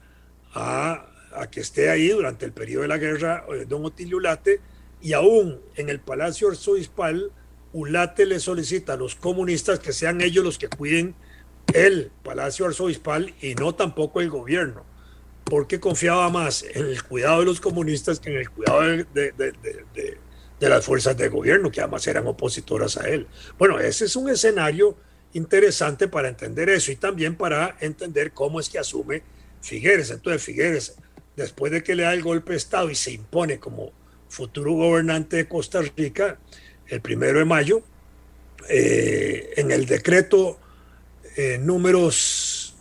a, que esté ahí durante el periodo de la guerra eh, don Otilio Ulate y aún en el Palacio Arzobispal Ulate le solicita a los comunistas que sean ellos los que cuiden el Palacio Arzobispal y no tampoco el gobierno, porque confiaba más en el cuidado de los comunistas que en el cuidado de, las fuerzas de gobierno, que además eran opositoras a él. Bueno, ese es un escenario interesante para entender eso y también para entender cómo es que asume Figueres. Entonces Figueres, después de que le da el golpe de Estado y se impone como futuro gobernante de Costa Rica, el primero de mayo, eh, en el decreto eh, números,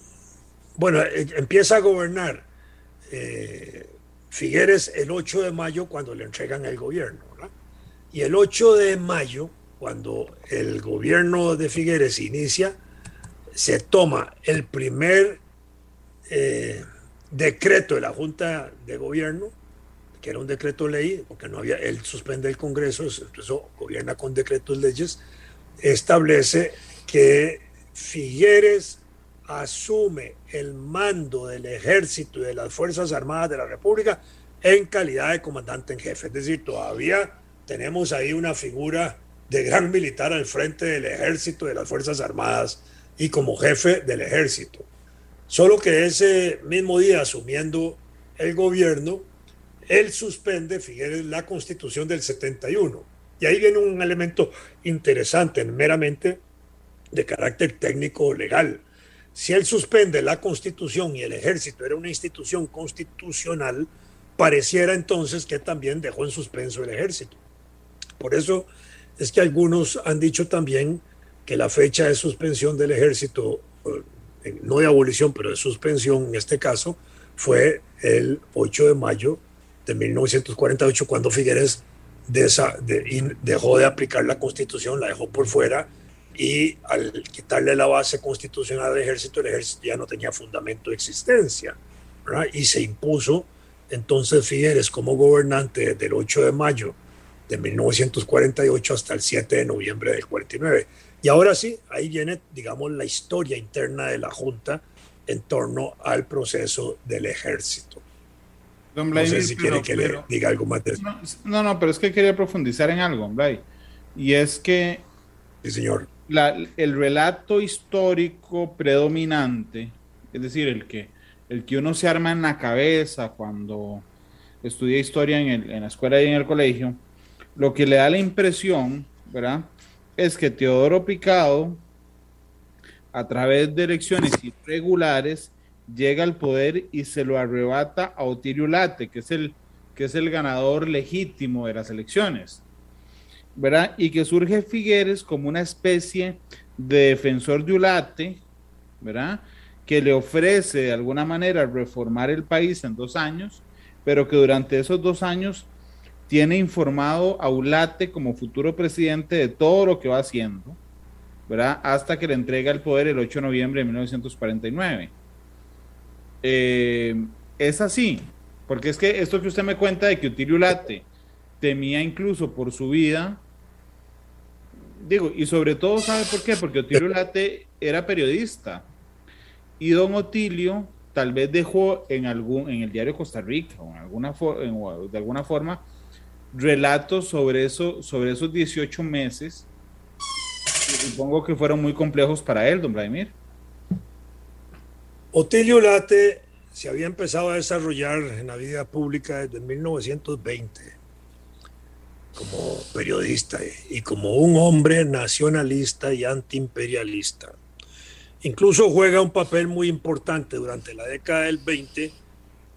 bueno, eh, empieza a gobernar Figueres el 8 de mayo cuando le entregan el gobierno. Y el 8 de mayo, cuando el gobierno de Figueres inicia, se toma el primer decreto de la Junta de Gobierno, que era un decreto ley, porque no había, él suspende el Congreso, eso gobierna con decretos leyes, establece que Figueres asume el mando del ejército y de las Fuerzas Armadas de la República en calidad de comandante en jefe. Es decir, todavía tenemos ahí una figura de gran militar al frente del ejército y de las Fuerzas Armadas y como jefe del ejército. Solo que ese mismo día, asumiendo el gobierno, él suspende, Figueres, la constitución del 71 y ahí viene un elemento interesante, meramente de carácter técnico legal. Si él suspende la constitución y el ejército era una institución constitucional, pareciera entonces que también dejó en suspenso el ejército. Por eso es que algunos han dicho también que la fecha de suspensión del ejército, eh, no de abolición, pero de suspensión en este caso, fue el 8 de mayo de 1948, cuando Figueres dejó de aplicar la constitución, la dejó por fuera y al quitarle la base constitucional al ejército, el ejército ya no tenía fundamento de existencia. Y se impuso entonces Figueres como gobernante desde el 8 de mayo de 1948 hasta el 7 de noviembre del 49. Y ahora sí, ahí viene, digamos, la historia interna de la Junta en torno al proceso del ejército no sé si quiere que le diga algo más de eso.
No, no, pero es que quería profundizar en algo, Blay. Y es que.
Sí, señor.
El relato histórico predominante, es decir, el que, el que uno se arma en la cabeza cuando estudia historia en, en la escuela y en el colegio, lo que le da la impresión, ¿verdad? Es que Teodoro Picado, a través de elecciones irregulares, llega al poder y se lo arrebata a Otirio Late, que es el, que es el ganador legítimo de las elecciones. ¿Verdad? Y que surge Figueres como una especie de defensor de Ulate, ¿verdad? Que le ofrece de alguna manera reformar el país en dos años, pero que durante esos dos años tiene informado a Ulate como futuro presidente de todo lo que va haciendo, ¿verdad? Hasta que le entrega el poder el 8 de noviembre de 1949. Eh, es así, porque es que esto que usted me cuenta de que Otilio Late temía incluso por su vida, digo, y sobre todo, ¿sabe por qué? Porque Otilio Late era periodista. Y don Otilio tal vez dejó en algún en el diario Costa Rica o en alguna de alguna forma relatos sobre eso sobre esos 18 meses. Supongo que fueron muy complejos para él don Vladimir.
Otilio Late se había empezado a desarrollar en la vida pública desde 1920 como periodista y como un hombre nacionalista y antiimperialista. Incluso juega un papel muy importante durante la década del 20,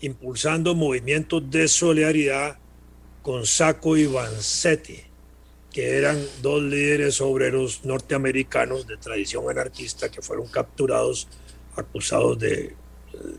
impulsando movimientos de solidaridad con Sacco y Vanzetti, que eran dos líderes obreros norteamericanos de tradición anarquista que fueron capturados acusados de eh,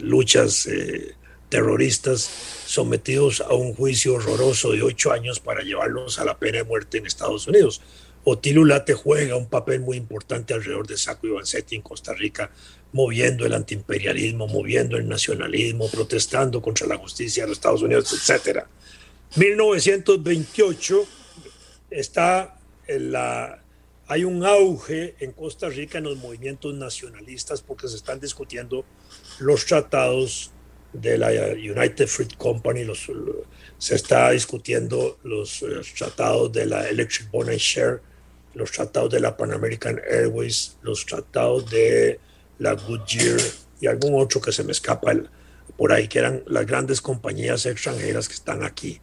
luchas eh, terroristas, sometidos a un juicio horroroso de ocho años para llevarlos a la pena de muerte en Estados Unidos. Otilio Late juega un papel muy importante alrededor de Saco y Vanzetti en Costa Rica, moviendo el antiimperialismo, moviendo el nacionalismo, protestando contra la justicia de los Estados Unidos, etc. 1928 está en la hay un auge en Costa Rica en los movimientos nacionalistas porque se están discutiendo los tratados de la United Fruit Company, los, se está discutiendo los, eh, tratados de la Electric Bond and Share, los tratados de la Pan American Airways, los tratados de la Goodyear y algún otro que se me escapa por ahí, que eran las grandes compañías extranjeras que están aquí.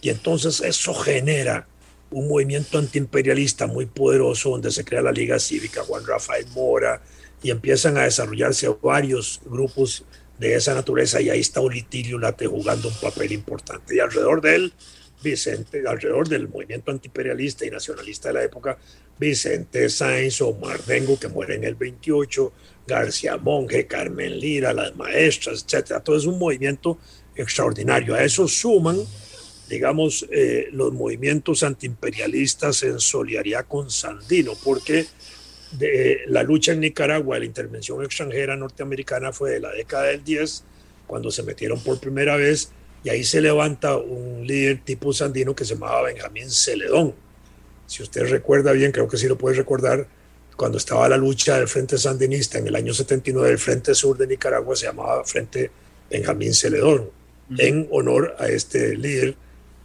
Y entonces eso genera un movimiento antiimperialista muy poderoso donde se crea la Liga Cívica, Juan Rafael Mora, y empiezan a desarrollarse varios grupos de esa naturaleza y ahí está Olitilio Late jugando un papel importante. Y alrededor de él, Vicente, alrededor del movimiento antiimperialista y nacionalista de la época, Vicente Sainz, Omar Dengo, que muere en el 28, García Monge, Carmen Lira, las maestras, etcétera. Todo es un movimiento extraordinario. A eso suman, digamos, eh, los movimientos antiimperialistas en solidaridad con Sandino, porque de la lucha en Nicaragua, la intervención extranjera norteamericana fue de la década del 10, cuando se metieron por primera vez, y ahí se levanta un líder tipo sandino que se llamaba Benjamín Celedón. Si usted recuerda bien, creo que sí lo puede recordar, cuando estaba la lucha del Frente Sandinista en el año 79, el Frente Sur de Nicaragua se llamaba Frente Benjamín Celedón, en honor a este líder,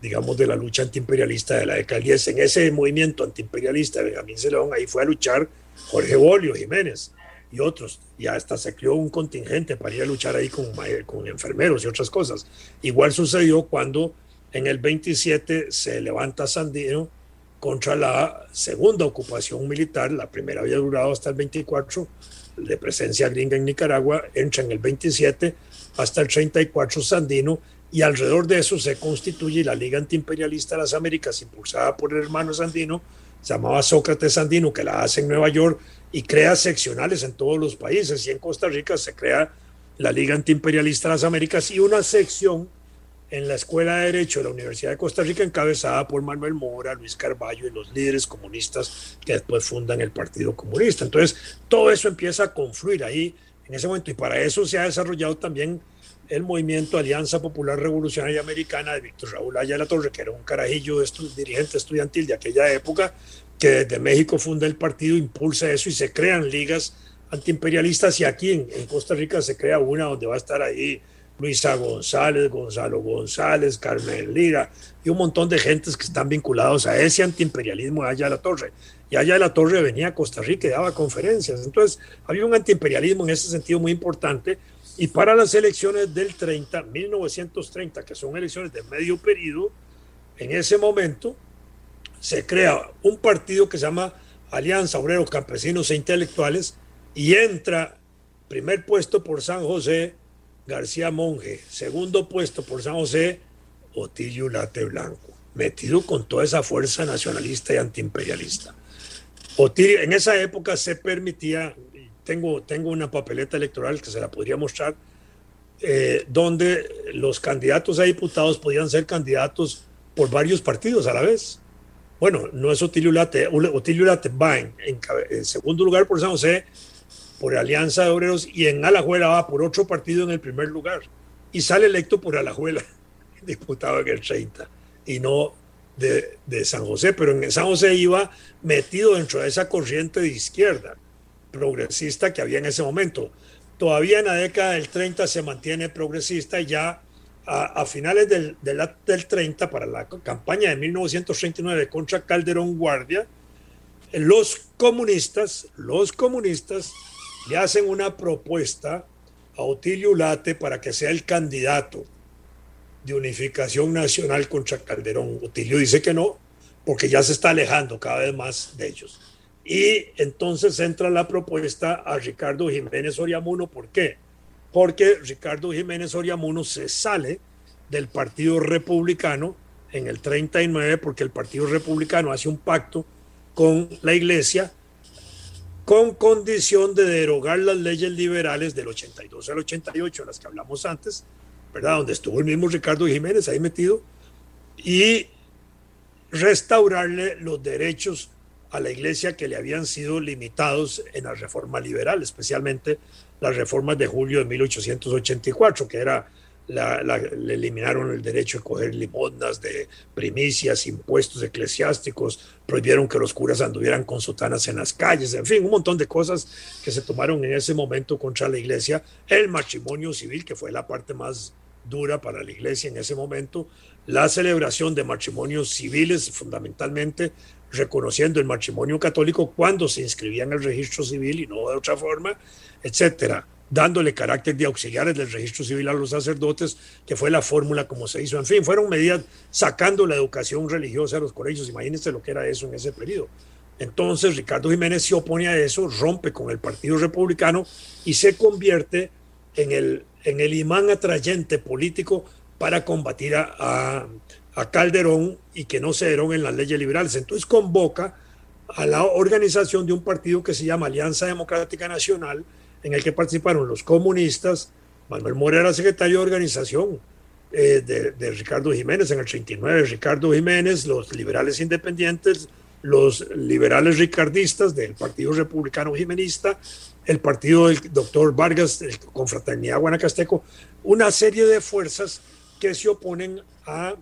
digamos, de la lucha antiimperialista de la década del 10. En ese movimiento antiimperialista Benjamín Celedón, ahí fue a luchar Jorge Bolio Jiménez y otros. Y hasta se creó un contingente para ir a luchar ahí con, con enfermeros y otras cosas. Igual sucedió cuando en el 27 se levanta Sandino contra la segunda ocupación militar, la primera había durado hasta el 24, de presencia gringa en Nicaragua, entra en el 27 hasta el 34 Sandino, y alrededor de eso se constituye la Liga Antiimperialista de las Américas, impulsada por el hermano Sandino, llamaba Sócrates Sandino, que la hace en Nueva York y crea seccionales en todos los países. Y en Costa Rica se crea la Liga Antiimperialista de las Américas y una sección en la Escuela de Derecho de la Universidad de Costa Rica, encabezada por Manuel Mora, Luis Carballo y los líderes comunistas que después fundan el Partido Comunista. Entonces, todo eso empieza a confluir ahí en ese momento y para eso se ha desarrollado también el movimiento Alianza Popular Revolucionaria Americana de Víctor Raúl Ayala Torre, que era un carajillo de dirigente estudiantil de aquella época, que desde México funda el partido, impulsa eso y se crean ligas antiimperialistas y aquí en, Costa Rica se crea una donde va a estar ahí Luisa González, Gonzalo González, Carmen Lira y un montón de gentes que están vinculados a ese antiimperialismo de Ayala Torre. Y Ayala Torre venía a Costa Rica y daba conferencias. Entonces había un antiimperialismo en ese sentido muy importante y para las elecciones del 30, 1930, que son elecciones de medio periodo, en ese momento se crea un partido que se llama Alianza Obreros Campesinos e Intelectuales y entra primer puesto por San José García Monge, segundo puesto por San José Otillo Late Blanco, metido con toda esa fuerza nacionalista y antiimperialista. Otilio, en esa época se permitía tengo, tengo una papeleta electoral que se la podría mostrar, eh, donde los candidatos a diputados podían ser candidatos por varios partidos a la vez. Bueno, no es Otilio Late, Otilio Late va en, segundo lugar por San José, por Alianza de Obreros, y en Alajuela va por otro partido en el primer lugar. Y sale electo por Alajuela, diputado en el 30, y no de, de San José, pero en San José iba metido dentro de esa corriente de izquierda progresista que había en ese momento. Todavía en la década del 30 se mantiene progresista y ya a, finales del, del, 30, para la campaña de 1939 contra Calderón Guardia, los comunistas, los comunistas le hacen una propuesta a Otilio Late para que sea el candidato de unificación nacional contra Calderón. Otilio dice que no, porque ya se está alejando cada vez más de ellos. Y entonces entra la propuesta a Ricardo Jiménez Oriamuno. ¿Por qué? Porque Ricardo Jiménez Oriamuno se sale del Partido Republicano en el 39 porque el Partido Republicano hace un pacto con la Iglesia con condición de derogar las leyes liberales del 82 al 88, las que hablamos antes, ¿verdad? Donde estuvo el mismo Ricardo Jiménez ahí metido, y restaurarle los derechos a la iglesia que le habían sido limitados en la reforma liberal, especialmente las reformas de julio de 1884, que era la, le eliminaron el derecho a coger limosnas de primicias, impuestos eclesiásticos, prohibieron que los curas anduvieran con sotanas en las calles, en fin, un montón de cosas que se tomaron en ese momento contra la iglesia. El matrimonio civil, que fue la parte más dura para la iglesia en ese momento, la celebración de matrimonios civiles fundamentalmente reconociendo el matrimonio católico cuando se inscribía en el registro civil y no de otra forma, etcétera. dándole carácter de auxiliares del registro civil a los sacerdotes, que fue la fórmula como se hizo. En fin, fueron medidas sacando la educación religiosa a los colegios. Imagínense lo que era eso en ese periodo. Entonces Ricardo Jiménez se opone a eso, rompe con el Partido Republicano y se convierte en el, en el imán atrayente político para combatir a, a, Calderón y que no se en las leyes liberales. Entonces convoca a la organización de un partido que se llama Alianza Democrática Nacional, en el que participaron los comunistas, Manuel Morera, secretario de organización eh, de, de, Ricardo Jiménez en el 39, Ricardo Jiménez, los liberales independientes, los liberales ricardistas del Partido Republicano Jimenista, el partido del doctor Vargas, el Confraternidad Guanacasteco, una serie de fuerzas que se oponen a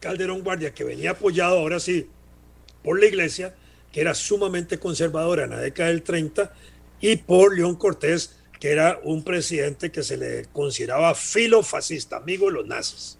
Calderón Guardia, que venía apoyado ahora sí por la iglesia, que era sumamente conservadora en la década del 30, y por León Cortés, que era un presidente que se le consideraba filofascista, amigo de los nazis.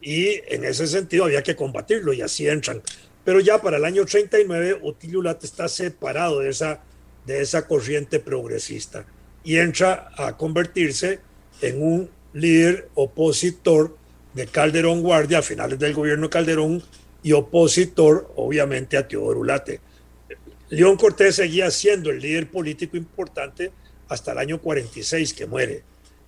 Y en ese sentido había que combatirlo y así entran. Pero ya para el año 39, Otilio Late está separado de esa, de esa corriente progresista y entra a convertirse en un líder opositor de Calderón Guardia a finales del gobierno Calderón y opositor obviamente a Teodoro Ulate. León Cortés seguía siendo el líder político importante hasta el año 46 que muere.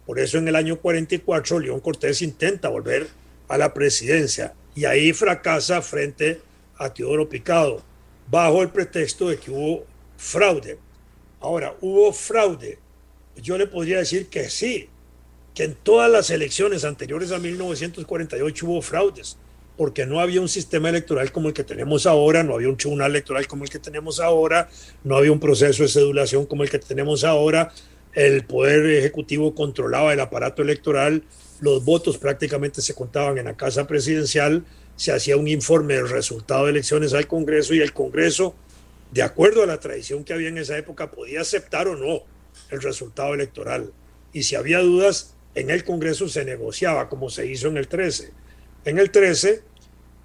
Por eso en el año 44 León Cortés intenta volver a la presidencia y ahí fracasa frente a Teodoro Picado bajo el pretexto de que hubo fraude. Ahora, hubo fraude. Yo le podría decir que sí, que en todas las elecciones anteriores a 1948 hubo fraudes porque no había un sistema electoral como el que tenemos ahora, no había un tribunal electoral como el que tenemos ahora, no había un proceso de sedulación como el que tenemos ahora, el poder ejecutivo controlaba el aparato electoral, los votos prácticamente se contaban en la casa presidencial, se hacía un informe del resultado de elecciones al Congreso y el Congreso, de acuerdo a la tradición que había en esa época, podía aceptar o no el resultado electoral. Y si había dudas, en el Congreso se negociaba como se hizo en el 13 en el 13,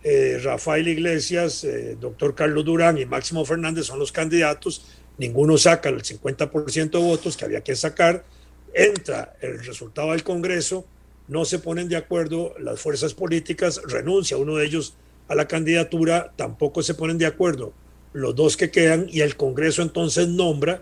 eh, Rafael Iglesias, eh, doctor Carlos Durán y Máximo Fernández son los candidatos. Ninguno saca el 50% de votos que había que sacar. Entra el resultado del Congreso, no se ponen de acuerdo las fuerzas políticas, renuncia uno de ellos a la candidatura, tampoco se ponen de acuerdo los dos que quedan y el Congreso entonces nombra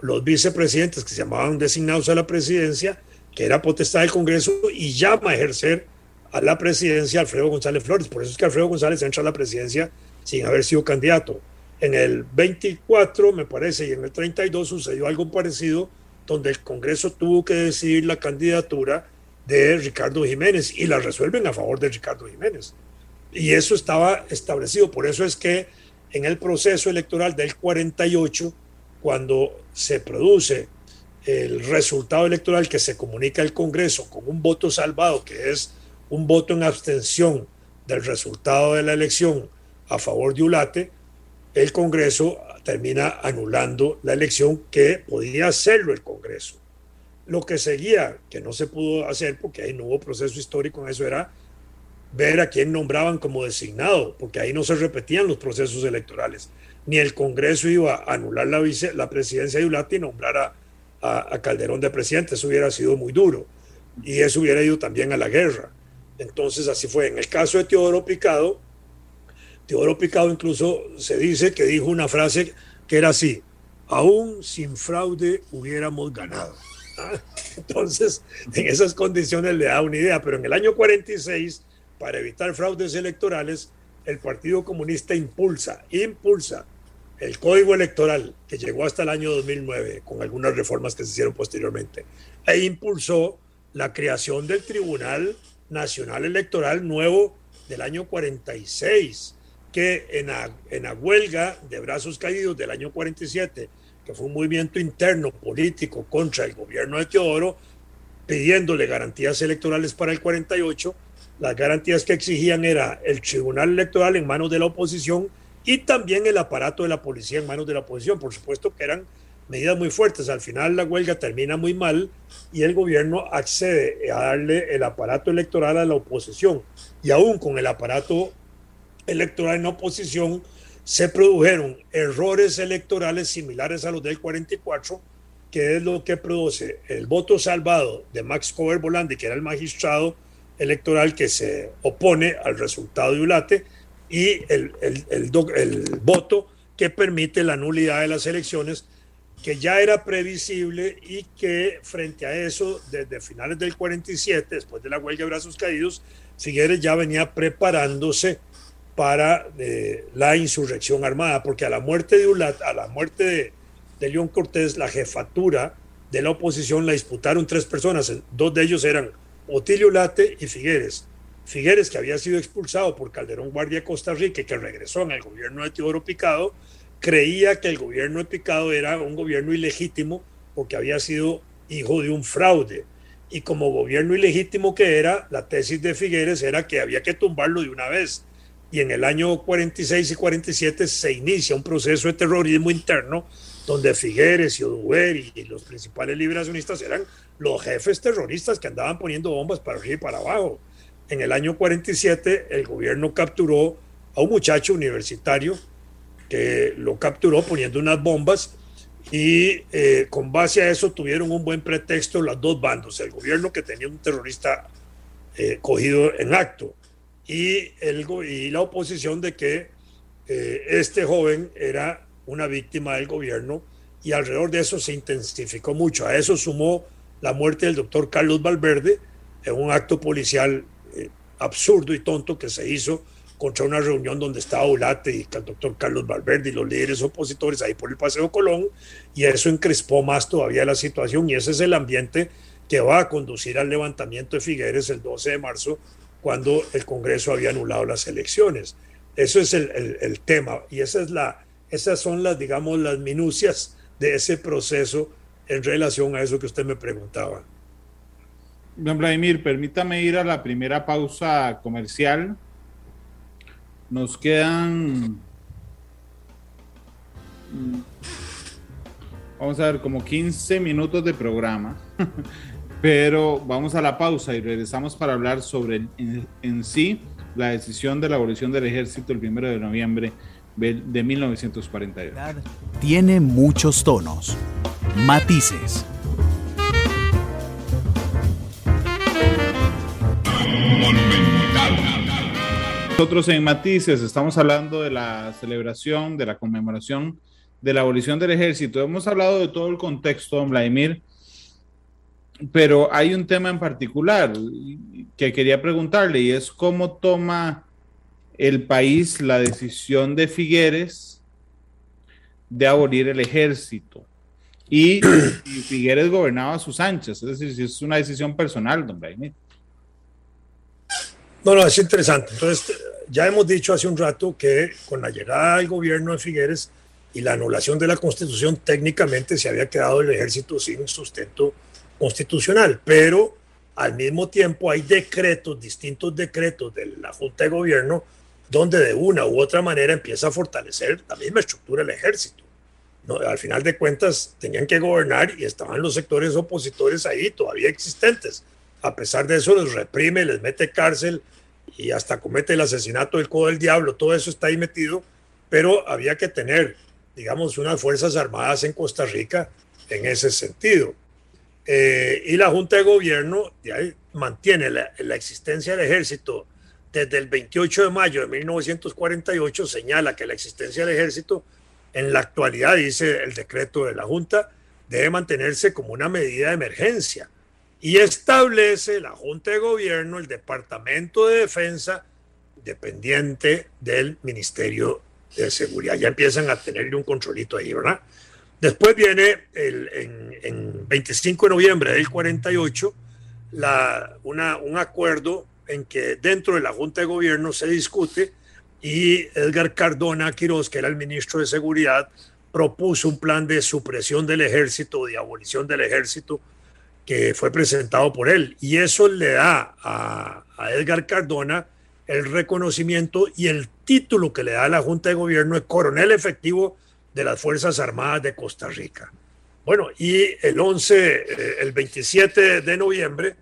los vicepresidentes que se llamaban designados a la presidencia, que era potestad del Congreso, y llama a ejercer a la presidencia Alfredo González Flores. Por eso es que Alfredo González entra a la presidencia sin haber sido candidato. En el 24, me parece, y en el 32 sucedió algo parecido, donde el Congreso tuvo que decidir la candidatura de Ricardo Jiménez y la resuelven a favor de Ricardo Jiménez. Y eso estaba establecido. Por eso es que en el proceso electoral del 48, cuando se produce el resultado electoral que se comunica al Congreso con un voto salvado, que es un voto en abstención del resultado de la elección a favor de Ulate, el Congreso termina anulando la elección que podía hacerlo el Congreso. Lo que seguía, que no se pudo hacer porque ahí no hubo proceso histórico en eso, era ver a quién nombraban como designado, porque ahí no se repetían los procesos electorales. Ni el Congreso iba a anular la, la presidencia de Ulate y nombrar a, a Calderón de presidente. Eso hubiera sido muy duro. Y eso hubiera ido también a la guerra. Entonces así fue. En el caso de Teodoro Picado, Teodoro Picado incluso se dice que dijo una frase que era así, aún sin fraude hubiéramos ganado. ¿Ah? Entonces, en esas condiciones le da una idea, pero en el año 46, para evitar fraudes electorales, el Partido Comunista impulsa, impulsa el código electoral que llegó hasta el año 2009, con algunas reformas que se hicieron posteriormente, e impulsó la creación del Tribunal Nacional Electoral nuevo del año 46, que en la, huelga de brazos caídos del año 47, que fue un movimiento interno político contra el gobierno de Teodoro, pidiéndole garantías electorales para el 48, las garantías que exigían era el tribunal electoral en manos de la oposición y también el aparato de la policía en manos de la oposición. Por supuesto que eran medidas muy fuertes. Al final la huelga termina muy mal y el gobierno accede a darle el aparato electoral a la oposición. Y aún con el aparato electoral en oposición, se produjeron errores electorales similares a los del 44, que es lo que produce el voto salvado de Max Cover Volandi, que era el magistrado electoral que se opone al resultado de Ulate, y el, el, el, voto que permite la nulidad de las elecciones, que ya era previsible y que frente a eso, desde finales del 47, después de la huelga de brazos caídos, Figueres ya venía preparándose para eh, la insurrección armada, porque a la muerte de Ulat, a la muerte de, de León Cortés, la jefatura de la oposición la disputaron tres personas, dos de ellos eran Otilio Late y Figueres. Figueres, que había sido expulsado por Calderón Guardia Costa Rica y que regresó en el gobierno de Teodoro Picado, creía que el gobierno de Picado era un gobierno ilegítimo porque había sido hijo de un fraude. Y como gobierno ilegítimo que era, la tesis de Figueres era que había que tumbarlo de una vez. Y en el año 46 y 47 se inicia un proceso de terrorismo interno donde Figueres y Oduber y los principales liberacionistas eran los jefes terroristas que andaban poniendo bombas para arriba y para abajo. En el año 47 el gobierno capturó a un muchacho universitario que lo capturó poniendo unas bombas y eh, con base a eso tuvieron un buen pretexto los dos bandos, el gobierno que tenía un terrorista eh, cogido en acto y, el, y la oposición de que eh, este joven era una víctima del gobierno y alrededor de eso se intensificó mucho. A eso sumó la muerte del doctor Carlos Valverde en un acto policial absurdo y tonto que se hizo contra una reunión donde estaba Ulate y el doctor Carlos Valverde y los líderes opositores ahí por el Paseo Colón y eso encrespó más todavía la situación y ese es el ambiente que va a conducir al levantamiento de Figueres el 12 de marzo cuando el Congreso había anulado las elecciones. Eso es el, tema y esas son las, digamos, las minucias de ese proceso en relación a eso que usted me preguntaba.
Don Vladimir, permítame ir a la primera pausa comercial. Nos quedan, mm, vamos a ver, como 15 minutos de programa, pero vamos a la pausa y regresamos para hablar sobre en, sí la decisión de la abolición del ejército el primero de noviembre de 1948.
Tiene muchos tonos, matices.
Nosotros en Matices estamos hablando de la celebración, de la conmemoración de la abolición del ejército. Hemos hablado de todo el contexto, don Vladimir, pero hay un tema en particular que quería preguntarle y es cómo toma el país la decisión de Figueres de abolir el ejército. Y, Figueres gobernaba a sus anchas, es decir, es una decisión personal, don Vladimir.
No, no, es interesante. Entonces, ya hemos dicho hace un rato que con la llegada al gobierno de Figueres y la anulación de la constitución, técnicamente se había quedado el ejército sin sustento constitucional, pero al mismo tiempo hay decretos, distintos decretos de la Junta de Gobierno, donde de una u otra manera empieza a fortalecer la misma estructura del ejército. No, al final de cuentas tenían que gobernar y estaban los sectores opositores ahí todavía existentes. A pesar de eso les reprime, les mete cárcel y hasta comete el asesinato del codo del diablo. Todo eso está ahí metido, pero había que tener, digamos, unas fuerzas armadas en Costa Rica en ese sentido. Eh, y la Junta de Gobierno mantiene la existencia del ejército desde el 28 de mayo de 1948 señala que la existencia del ejército en la actualidad, dice el decreto de la Junta, debe mantenerse como una medida de emergencia y establece la Junta de Gobierno el Departamento de Defensa dependiente del Ministerio de Seguridad. Ya empiezan a tenerle un controlito ahí, ¿verdad? Después viene el, en, 25 de noviembre del 48 la, una, un acuerdo en que dentro de la Junta de Gobierno se discute y Edgar Cardona Quiroz, que era el ministro de Seguridad, propuso un plan de supresión del ejército, de abolición del ejército, que fue presentado por él. Y eso le da a, Edgar Cardona el reconocimiento y el título que le da la Junta de Gobierno de coronel efectivo de las Fuerzas Armadas de Costa Rica. Bueno, y el 11, eh, el 27 de noviembre,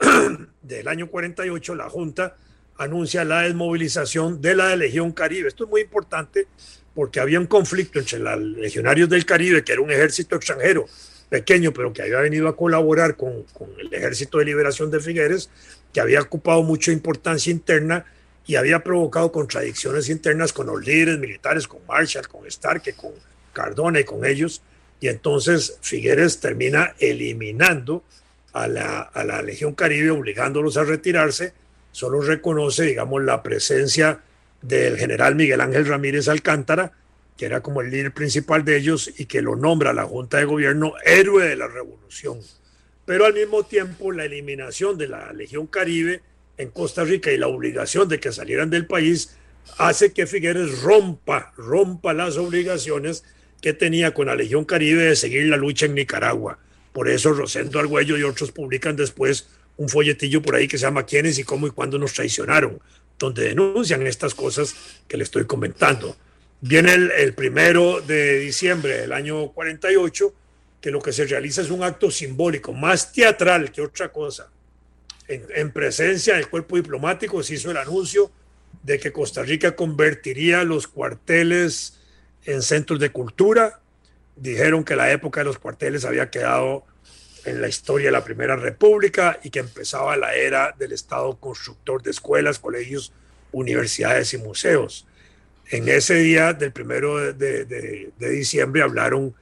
del año 48, la Junta anuncia la desmovilización de la Legión Caribe. Esto es muy importante porque había un conflicto entre los legionarios del Caribe, que era un ejército extranjero pequeño, pero que había venido a colaborar con, el Ejército de Liberación de Figueres, que había ocupado mucha importancia interna y había provocado contradicciones internas con los líderes militares, con Marshall, con Stark, con Cardona y con ellos. Y entonces Figueres termina eliminando a la, a la Legión Caribe, obligándolos a retirarse. Solo reconoce, digamos, la presencia del general Miguel Ángel Ramírez Alcántara, que era como el líder principal de ellos y que lo nombra la Junta de Gobierno héroe de la revolución. Pero al mismo tiempo la eliminación de la Legión Caribe en Costa Rica y la obligación de que salieran del país hace que Figueres rompa, rompa las obligaciones que tenía con la Legión Caribe de seguir la lucha en Nicaragua. Por eso Rosendo Argüello y otros publican después un folletillo por ahí que se llama ¿Quiénes y cómo y cuándo nos traicionaron? donde denuncian estas cosas que le estoy comentando. Viene el, primero de diciembre del año 48, que lo que se realiza es un acto simbólico, más teatral que otra cosa. En, en, presencia del cuerpo diplomático se hizo el anuncio de que Costa Rica convertiría los cuarteles en centros de cultura. Dijeron que la época de los cuarteles había quedado en la historia de la Primera República y que empezaba la era del Estado constructor de escuelas, colegios, universidades y museos. En ese día del primero de, de, diciembre hablaron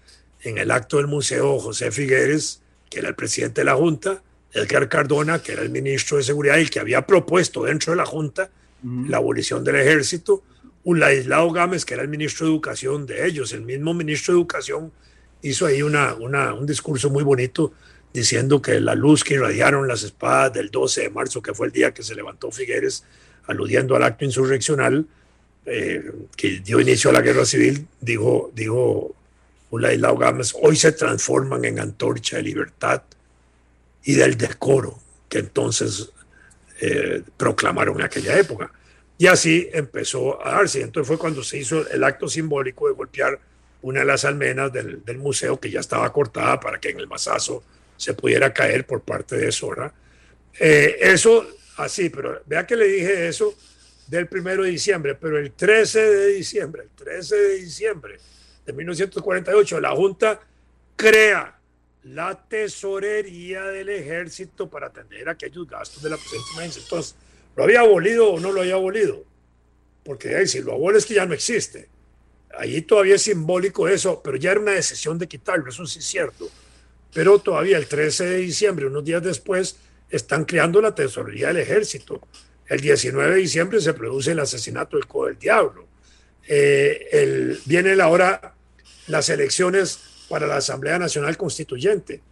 en el acto del museo José Figueres, que era el presidente de la Junta, Edgar Cardona, que era el ministro de Seguridad y que había propuesto dentro de la Junta la abolición del ejército, Ulaislao Gámez, que era el ministro de Educación de ellos, el mismo ministro de Educación hizo ahí una, una, un discurso muy bonito diciendo que la luz que irradiaron las espadas del 12 de marzo, que fue el día que se levantó Figueres, aludiendo al acto insurreccional eh, que dio inicio a la guerra civil, dijo, dijo Ulaislao Gámez, hoy se transforman en antorcha de libertad y del decoro que entonces eh, proclamaron en aquella época. Y así empezó a darse. Entonces fue cuando se hizo el acto simbólico de golpear una de las almenas del, del museo que ya estaba cortada para que en el masazo se pudiera caer por parte de Sora. Eh, eso así, pero vea que le dije eso del primero de diciembre, pero el 13 de diciembre, el 13 de diciembre de 1948, la Junta crea la tesorería del ejército para atender aquellos gastos de la presidencia. Entonces, ¿lo había abolido o no lo había abolido? Porque si lo abole es que ya no existe. Allí todavía es simbólico eso, pero ya era una decisión de quitarlo, eso sí es cierto pero todavía el 13 de diciembre, unos días después, están creando la tesorería del ejército. El 19 de diciembre se produce el asesinato del Codo del Diablo. Eh, el, viene la hora las elecciones para la Asamblea Nacional Constituyente,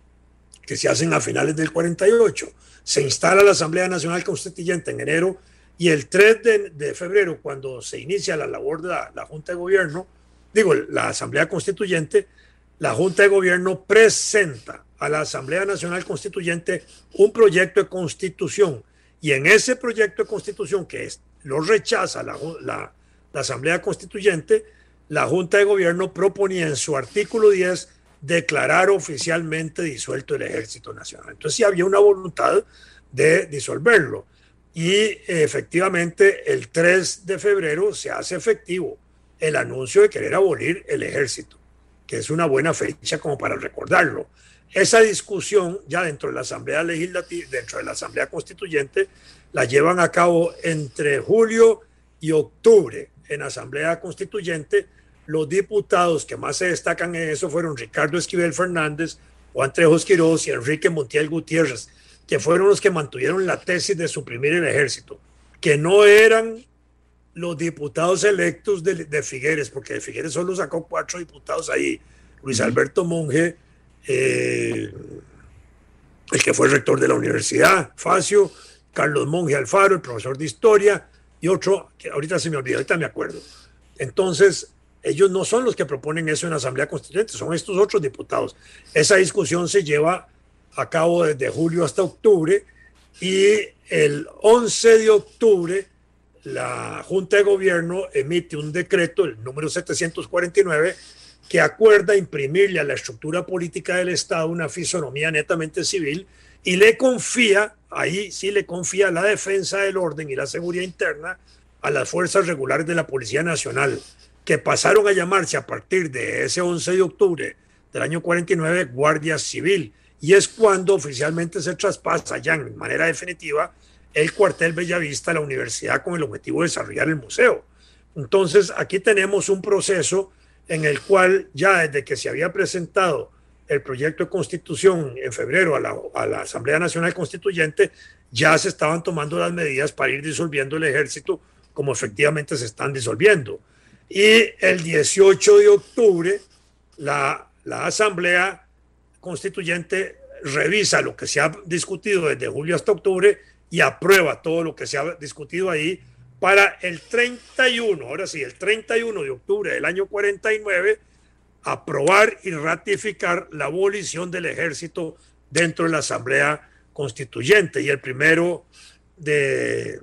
que se hacen a finales del 48. Se instala la Asamblea Nacional Constituyente en enero y el 3 de, febrero, cuando se inicia la labor de la Junta de Gobierno, digo, la Asamblea Constituyente, la Junta de Gobierno presenta a la Asamblea Nacional Constituyente un proyecto de constitución y en ese proyecto de constitución que lo rechaza la, la, Asamblea Constituyente, la Junta de Gobierno proponía en su artículo 10 declarar oficialmente disuelto el Ejército Nacional. Entonces sí había una voluntad de disolverlo. Y efectivamente el 3 de febrero se hace efectivo el anuncio de querer abolir el ejército que es una buena fecha como para recordarlo. Esa discusión ya dentro de la Asamblea Legislativa, dentro de la Asamblea Constituyente, la llevan a cabo entre julio y octubre en Asamblea Constituyente. Los diputados que más se destacan en eso fueron Ricardo Esquivel Fernández, Juan Trejos Quiroz y Enrique Montiel Gutiérrez, que fueron los que mantuvieron la tesis de suprimir el ejército, que no eran los diputados electos de, Figueres, porque de Figueres solo sacó cuatro diputados ahí. Luis Alberto Monge, eh, el que fue rector de la universidad, Facio, Carlos Monge Alfaro, el profesor de historia, y otro, que ahorita se me olvidó, ahorita me acuerdo. Entonces, ellos no son los que proponen eso en la Asamblea Constituyente, son estos otros diputados. Esa discusión se lleva a cabo desde julio hasta octubre y el 11 de octubre la Junta de Gobierno emite un decreto, el número 749, que acuerda imprimirle a la estructura política del Estado una fisonomía netamente civil y le confía, ahí sí le confía la defensa del orden y la seguridad interna a las fuerzas regulares de la Policía Nacional, que pasaron a llamarse a partir de ese 11 de octubre del año 49 Guardia Civil. Y es cuando oficialmente se traspasa ya en manera definitiva el cuartel Bellavista a la universidad con el objetivo de desarrollar el museo. Entonces, aquí tenemos un proceso en el cual ya desde que se había presentado el proyecto de constitución en febrero a la, a la, Asamblea Nacional Constituyente, ya se estaban tomando las medidas para ir disolviendo el ejército como efectivamente se están disolviendo. Y el 18 de octubre, la, la Asamblea Constituyente revisa lo que se ha discutido desde julio hasta octubre y aprueba todo lo que se ha discutido ahí para el 31, ahora sí, el 31 de octubre del año 49, aprobar y ratificar la abolición del ejército dentro de la Asamblea Constituyente. Y el primero de,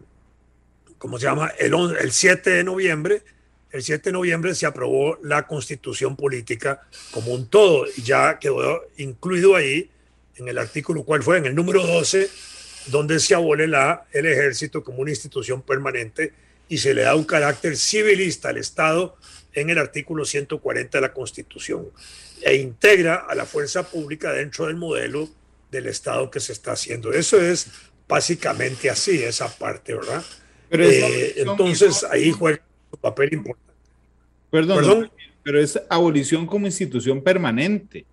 ¿cómo se llama? El, el 7 de noviembre, el 7 de noviembre se aprobó la constitución política como un todo y ya quedó incluido ahí en el artículo, ¿cuál fue? En el número 12 donde se abole la, el ejército como una institución permanente y se le da un carácter civilista al Estado en el artículo 140 de la Constitución e integra a la fuerza pública dentro del modelo del Estado que se está haciendo. Eso es básicamente así, esa parte, ¿verdad? Eh, entonces ahí juega un papel importante.
Perdón, pero es abolición como institución permanente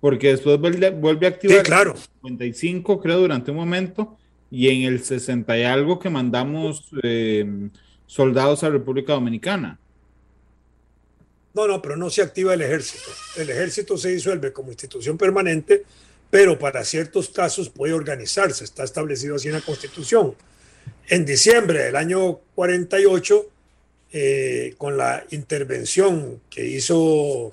porque después vuelve, vuelve a activar
sí, claro.
el 55, creo, durante un momento, y en el 60 y algo que mandamos eh, soldados a República Dominicana.
No, no, pero no se activa el ejército. El ejército se disuelve como institución permanente, pero para ciertos casos puede organizarse. Está establecido así en la Constitución. En diciembre del año 48, eh, con la intervención que hizo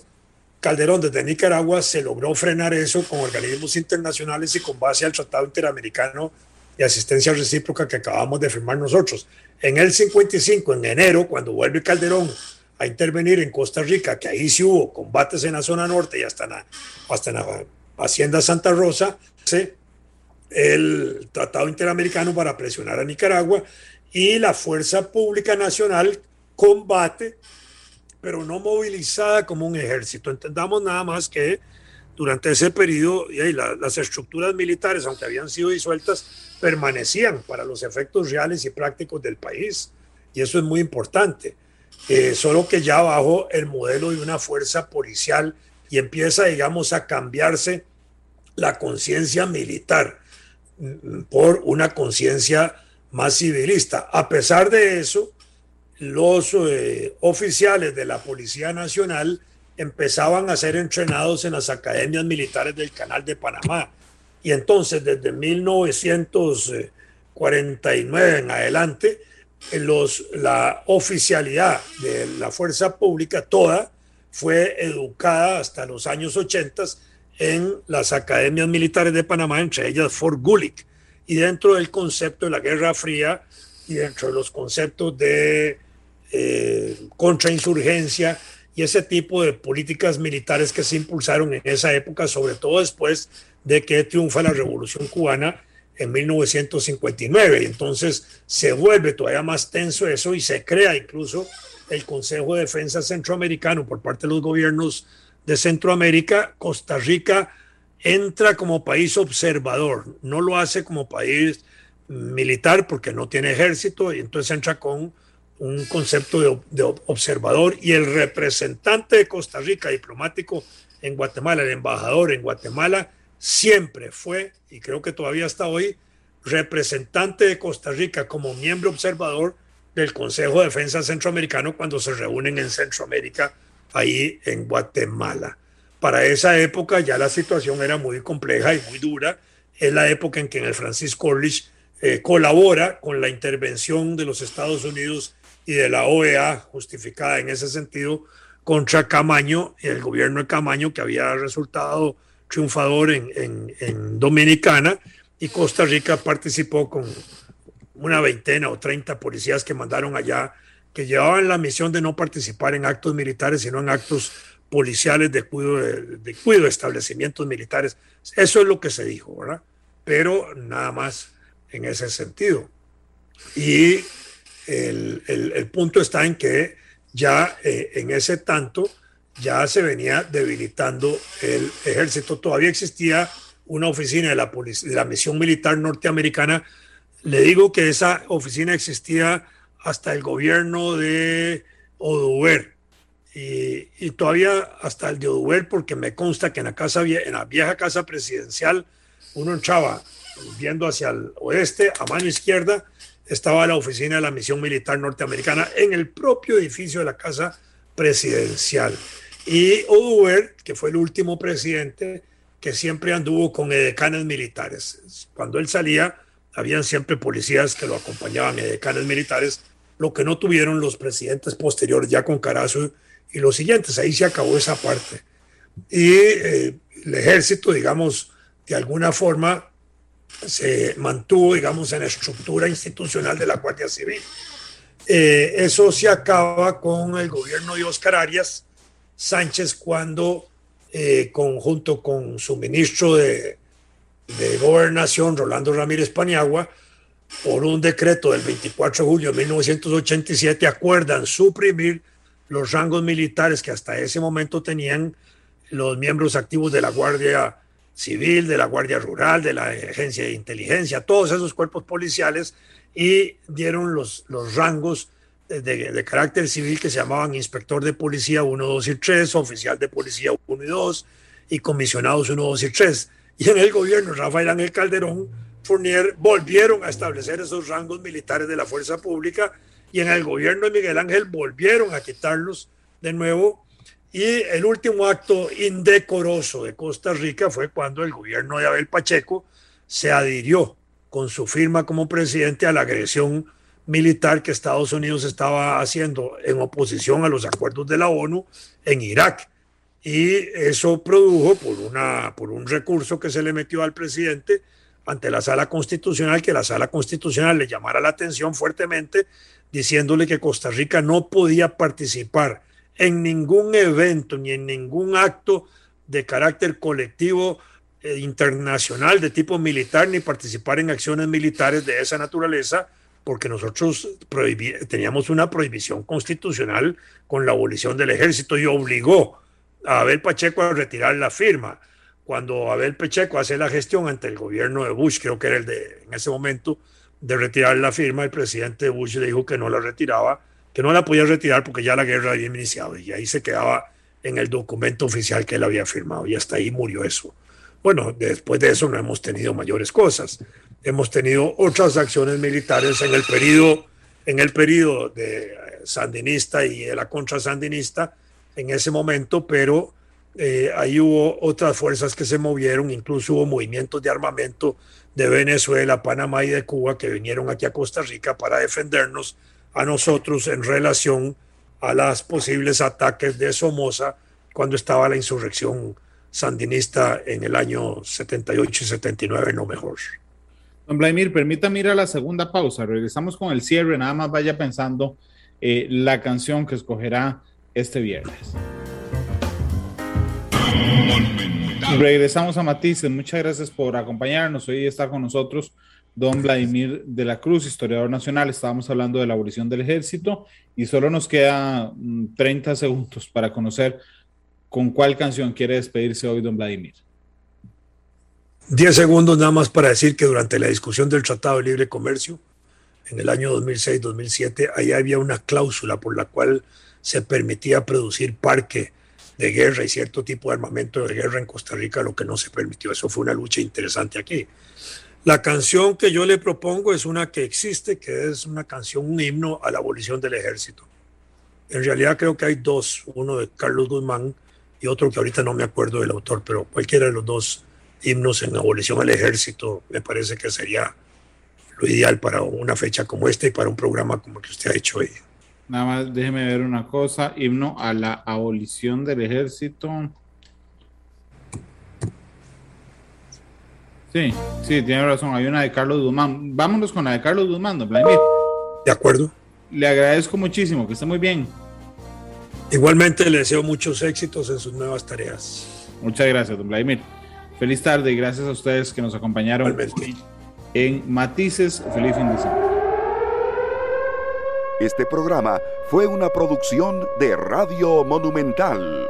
Calderón desde Nicaragua se logró frenar eso con organismos internacionales y con base al Tratado Interamericano de Asistencia Recíproca que acabamos de firmar nosotros. En el 55, en enero, cuando vuelve Calderón a intervenir en Costa Rica, que ahí sí hubo combates en la zona norte y hasta en la, hasta la Hacienda Santa Rosa, el Tratado Interamericano para presionar a Nicaragua y la Fuerza Pública Nacional combate pero no movilizada como un ejército. Entendamos nada más que durante ese periodo y las estructuras militares, aunque habían sido disueltas, permanecían para los efectos reales y prácticos del país. Y eso es muy importante. Eh, solo que ya bajo el modelo de una fuerza policial y empieza, digamos, a cambiarse la conciencia militar mm, por una conciencia más civilista. A pesar de eso, los eh, oficiales de la Policía Nacional empezaban a ser entrenados en las academias militares del Canal de Panamá. Y entonces, desde 1949 en adelante, los, la oficialidad de la fuerza pública toda fue educada hasta los años 80 en las academias militares de Panamá, entre ellas Fort Gulick. Y dentro del concepto de la Guerra Fría y dentro de los conceptos de eh, contrainsurgencia y ese tipo de políticas militares que se impulsaron en esa época, sobre todo después de que triunfa la Revolución Cubana en 1959. Y entonces se vuelve todavía más tenso eso y se crea incluso el Consejo de Defensa Centroamericano por parte de los gobiernos de Centroamérica. Costa Rica entra como país observador, no lo hace como país militar porque no tiene ejército y entonces entra con un concepto de, observador y el representante de Costa Rica diplomático en Guatemala, el embajador en Guatemala, siempre fue, y creo que todavía hasta hoy, representante de Costa Rica como miembro observador del Consejo de Defensa Centroamericano cuando se reúnen en Centroamérica, ahí en Guatemala. Para esa época ya la situación era muy compleja y muy dura. Es la época en que el Francisco Orlich eh, colabora con la intervención de los Estados Unidos y de la OEA, justificada en ese sentido, contra Camaño, el gobierno de Camaño, que había resultado triunfador en, en, Dominicana, y Costa Rica participó con una veintena o treinta policías que mandaron allá, que llevaban la misión de no participar en actos militares, sino en actos policiales de cuidado de, de, cuido de establecimientos militares. Eso es lo que se dijo, ¿verdad? Pero nada más en ese sentido. Y el, el, punto está en que ya eh, en ese tanto ya se venía debilitando el ejército. Todavía existía una oficina de la, de la misión militar norteamericana. Le digo que esa oficina existía hasta el gobierno de Oduber. Y, todavía hasta el de Oduber, porque me consta que en la, casa, en la vieja casa presidencial uno entraba viendo hacia el oeste, a mano izquierda, estaba la oficina de la misión militar norteamericana en el propio edificio de la casa presidencial. Y Oduber, que fue el último presidente, que siempre anduvo con edecanes militares. Cuando él salía, habían siempre policías que lo acompañaban, edecanes militares, lo que no tuvieron los presidentes posteriores, ya con Carazo y los siguientes. Ahí se acabó esa parte. Y eh, el ejército, digamos, de alguna forma se mantuvo, digamos, en la estructura institucional de la Guardia Civil. Eh, eso se acaba con el gobierno de Oscar Arias Sánchez cuando eh, conjunto con su ministro de, Gobernación, Rolando Ramírez Paniagua, por un decreto del 24 de julio de 1987, acuerdan suprimir los rangos militares que hasta ese momento tenían los miembros activos de la Guardia Civil, de la Guardia Rural, de la Agencia de Inteligencia, todos esos cuerpos policiales, y dieron los, los rangos de, carácter civil que se llamaban inspector de policía 1, 2 y 3, oficial de policía 1 y 2 y comisionados 1, 2 y 3. Y en el gobierno Rafael Ángel Calderón Fournier volvieron a establecer esos rangos militares de la fuerza pública y en el gobierno de Miguel Ángel volvieron a quitarlos de nuevo. Y el último acto indecoroso de Costa Rica fue cuando el gobierno de Abel Pacheco se adhirió con su firma como presidente a la agresión militar que Estados Unidos estaba haciendo en oposición a los acuerdos de la ONU en Irak. Y eso produjo por, una, por un recurso que se le metió al presidente ante la sala constitucional, que la sala constitucional le llamara la atención fuertemente, diciéndole que Costa Rica no podía participar en ningún evento ni en ningún acto de carácter colectivo eh, internacional de tipo militar, ni participar en acciones militares de esa naturaleza, porque nosotros teníamos una prohibición constitucional con la abolición del ejército y obligó a Abel Pacheco a retirar la firma. Cuando Abel Pacheco hace la gestión ante el gobierno de Bush, creo que era el de en ese momento, de retirar la firma, el presidente Bush dijo que no la retiraba, que no la podía retirar porque ya la guerra había iniciado y ahí se quedaba en el documento oficial que él había firmado y hasta ahí murió eso. Bueno, después de eso no hemos tenido mayores cosas hemos tenido otras acciones militares en el periodo, en el periodo de sandinista y de la contra sandinista en ese momento, pero eh, ahí hubo otras fuerzas que se movieron, incluso hubo movimientos de armamento de Venezuela, Panamá y de Cuba que vinieron aquí a Costa Rica para defendernos a nosotros en relación a los posibles ataques de Somoza cuando estaba la insurrección sandinista en el año 78 y 79, no mejor.
Don Vladimir, permítame ir a la segunda pausa. Regresamos con el cierre. Nada más vaya pensando eh, la canción que escogerá este viernes. Regresamos a Matices. Muchas gracias por acompañarnos. Hoy está con nosotros don Vladimir de la Cruz, historiador nacional. Estábamos hablando de la abolición del ejército y solo nos queda 30 mm, segundos para conocer con cuál canción quiere despedirse hoy don Vladimir.
Diez segundos nada más para decir que durante la discusión del Tratado de Libre Comercio, en el año 2006-2007, ahí había una cláusula por la cual se permitía producir parque de guerra y cierto tipo de armamento de guerra en Costa Rica, lo que no se permitió. Eso fue una lucha interesante aquí. La canción que yo le propongo es una que existe, que es una canción, un himno a la abolición del ejército. En realidad creo que hay dos, uno de Carlos Guzmán y otro que ahorita no me acuerdo del autor, pero cualquiera de los dos himnos en abolición al ejército, me parece que sería lo ideal para una fecha como esta y para un programa como el que usted ha hecho hoy.
Nada más déjeme ver una cosa, himno a la abolición del ejército. Sí, sí, tiene razón, hay una de Carlos Guzmán. Vámonos con la de Carlos Guzmán, don Vladimir.
De acuerdo.
Le agradezco muchísimo, que esté muy bien.
Igualmente le deseo muchos éxitos en sus nuevas tareas.
Muchas gracias, don Vladimir. Feliz tarde y gracias a ustedes que nos acompañaron en Matices. Feliz fin de semana.
Este programa fue una producción de Radio Monumental.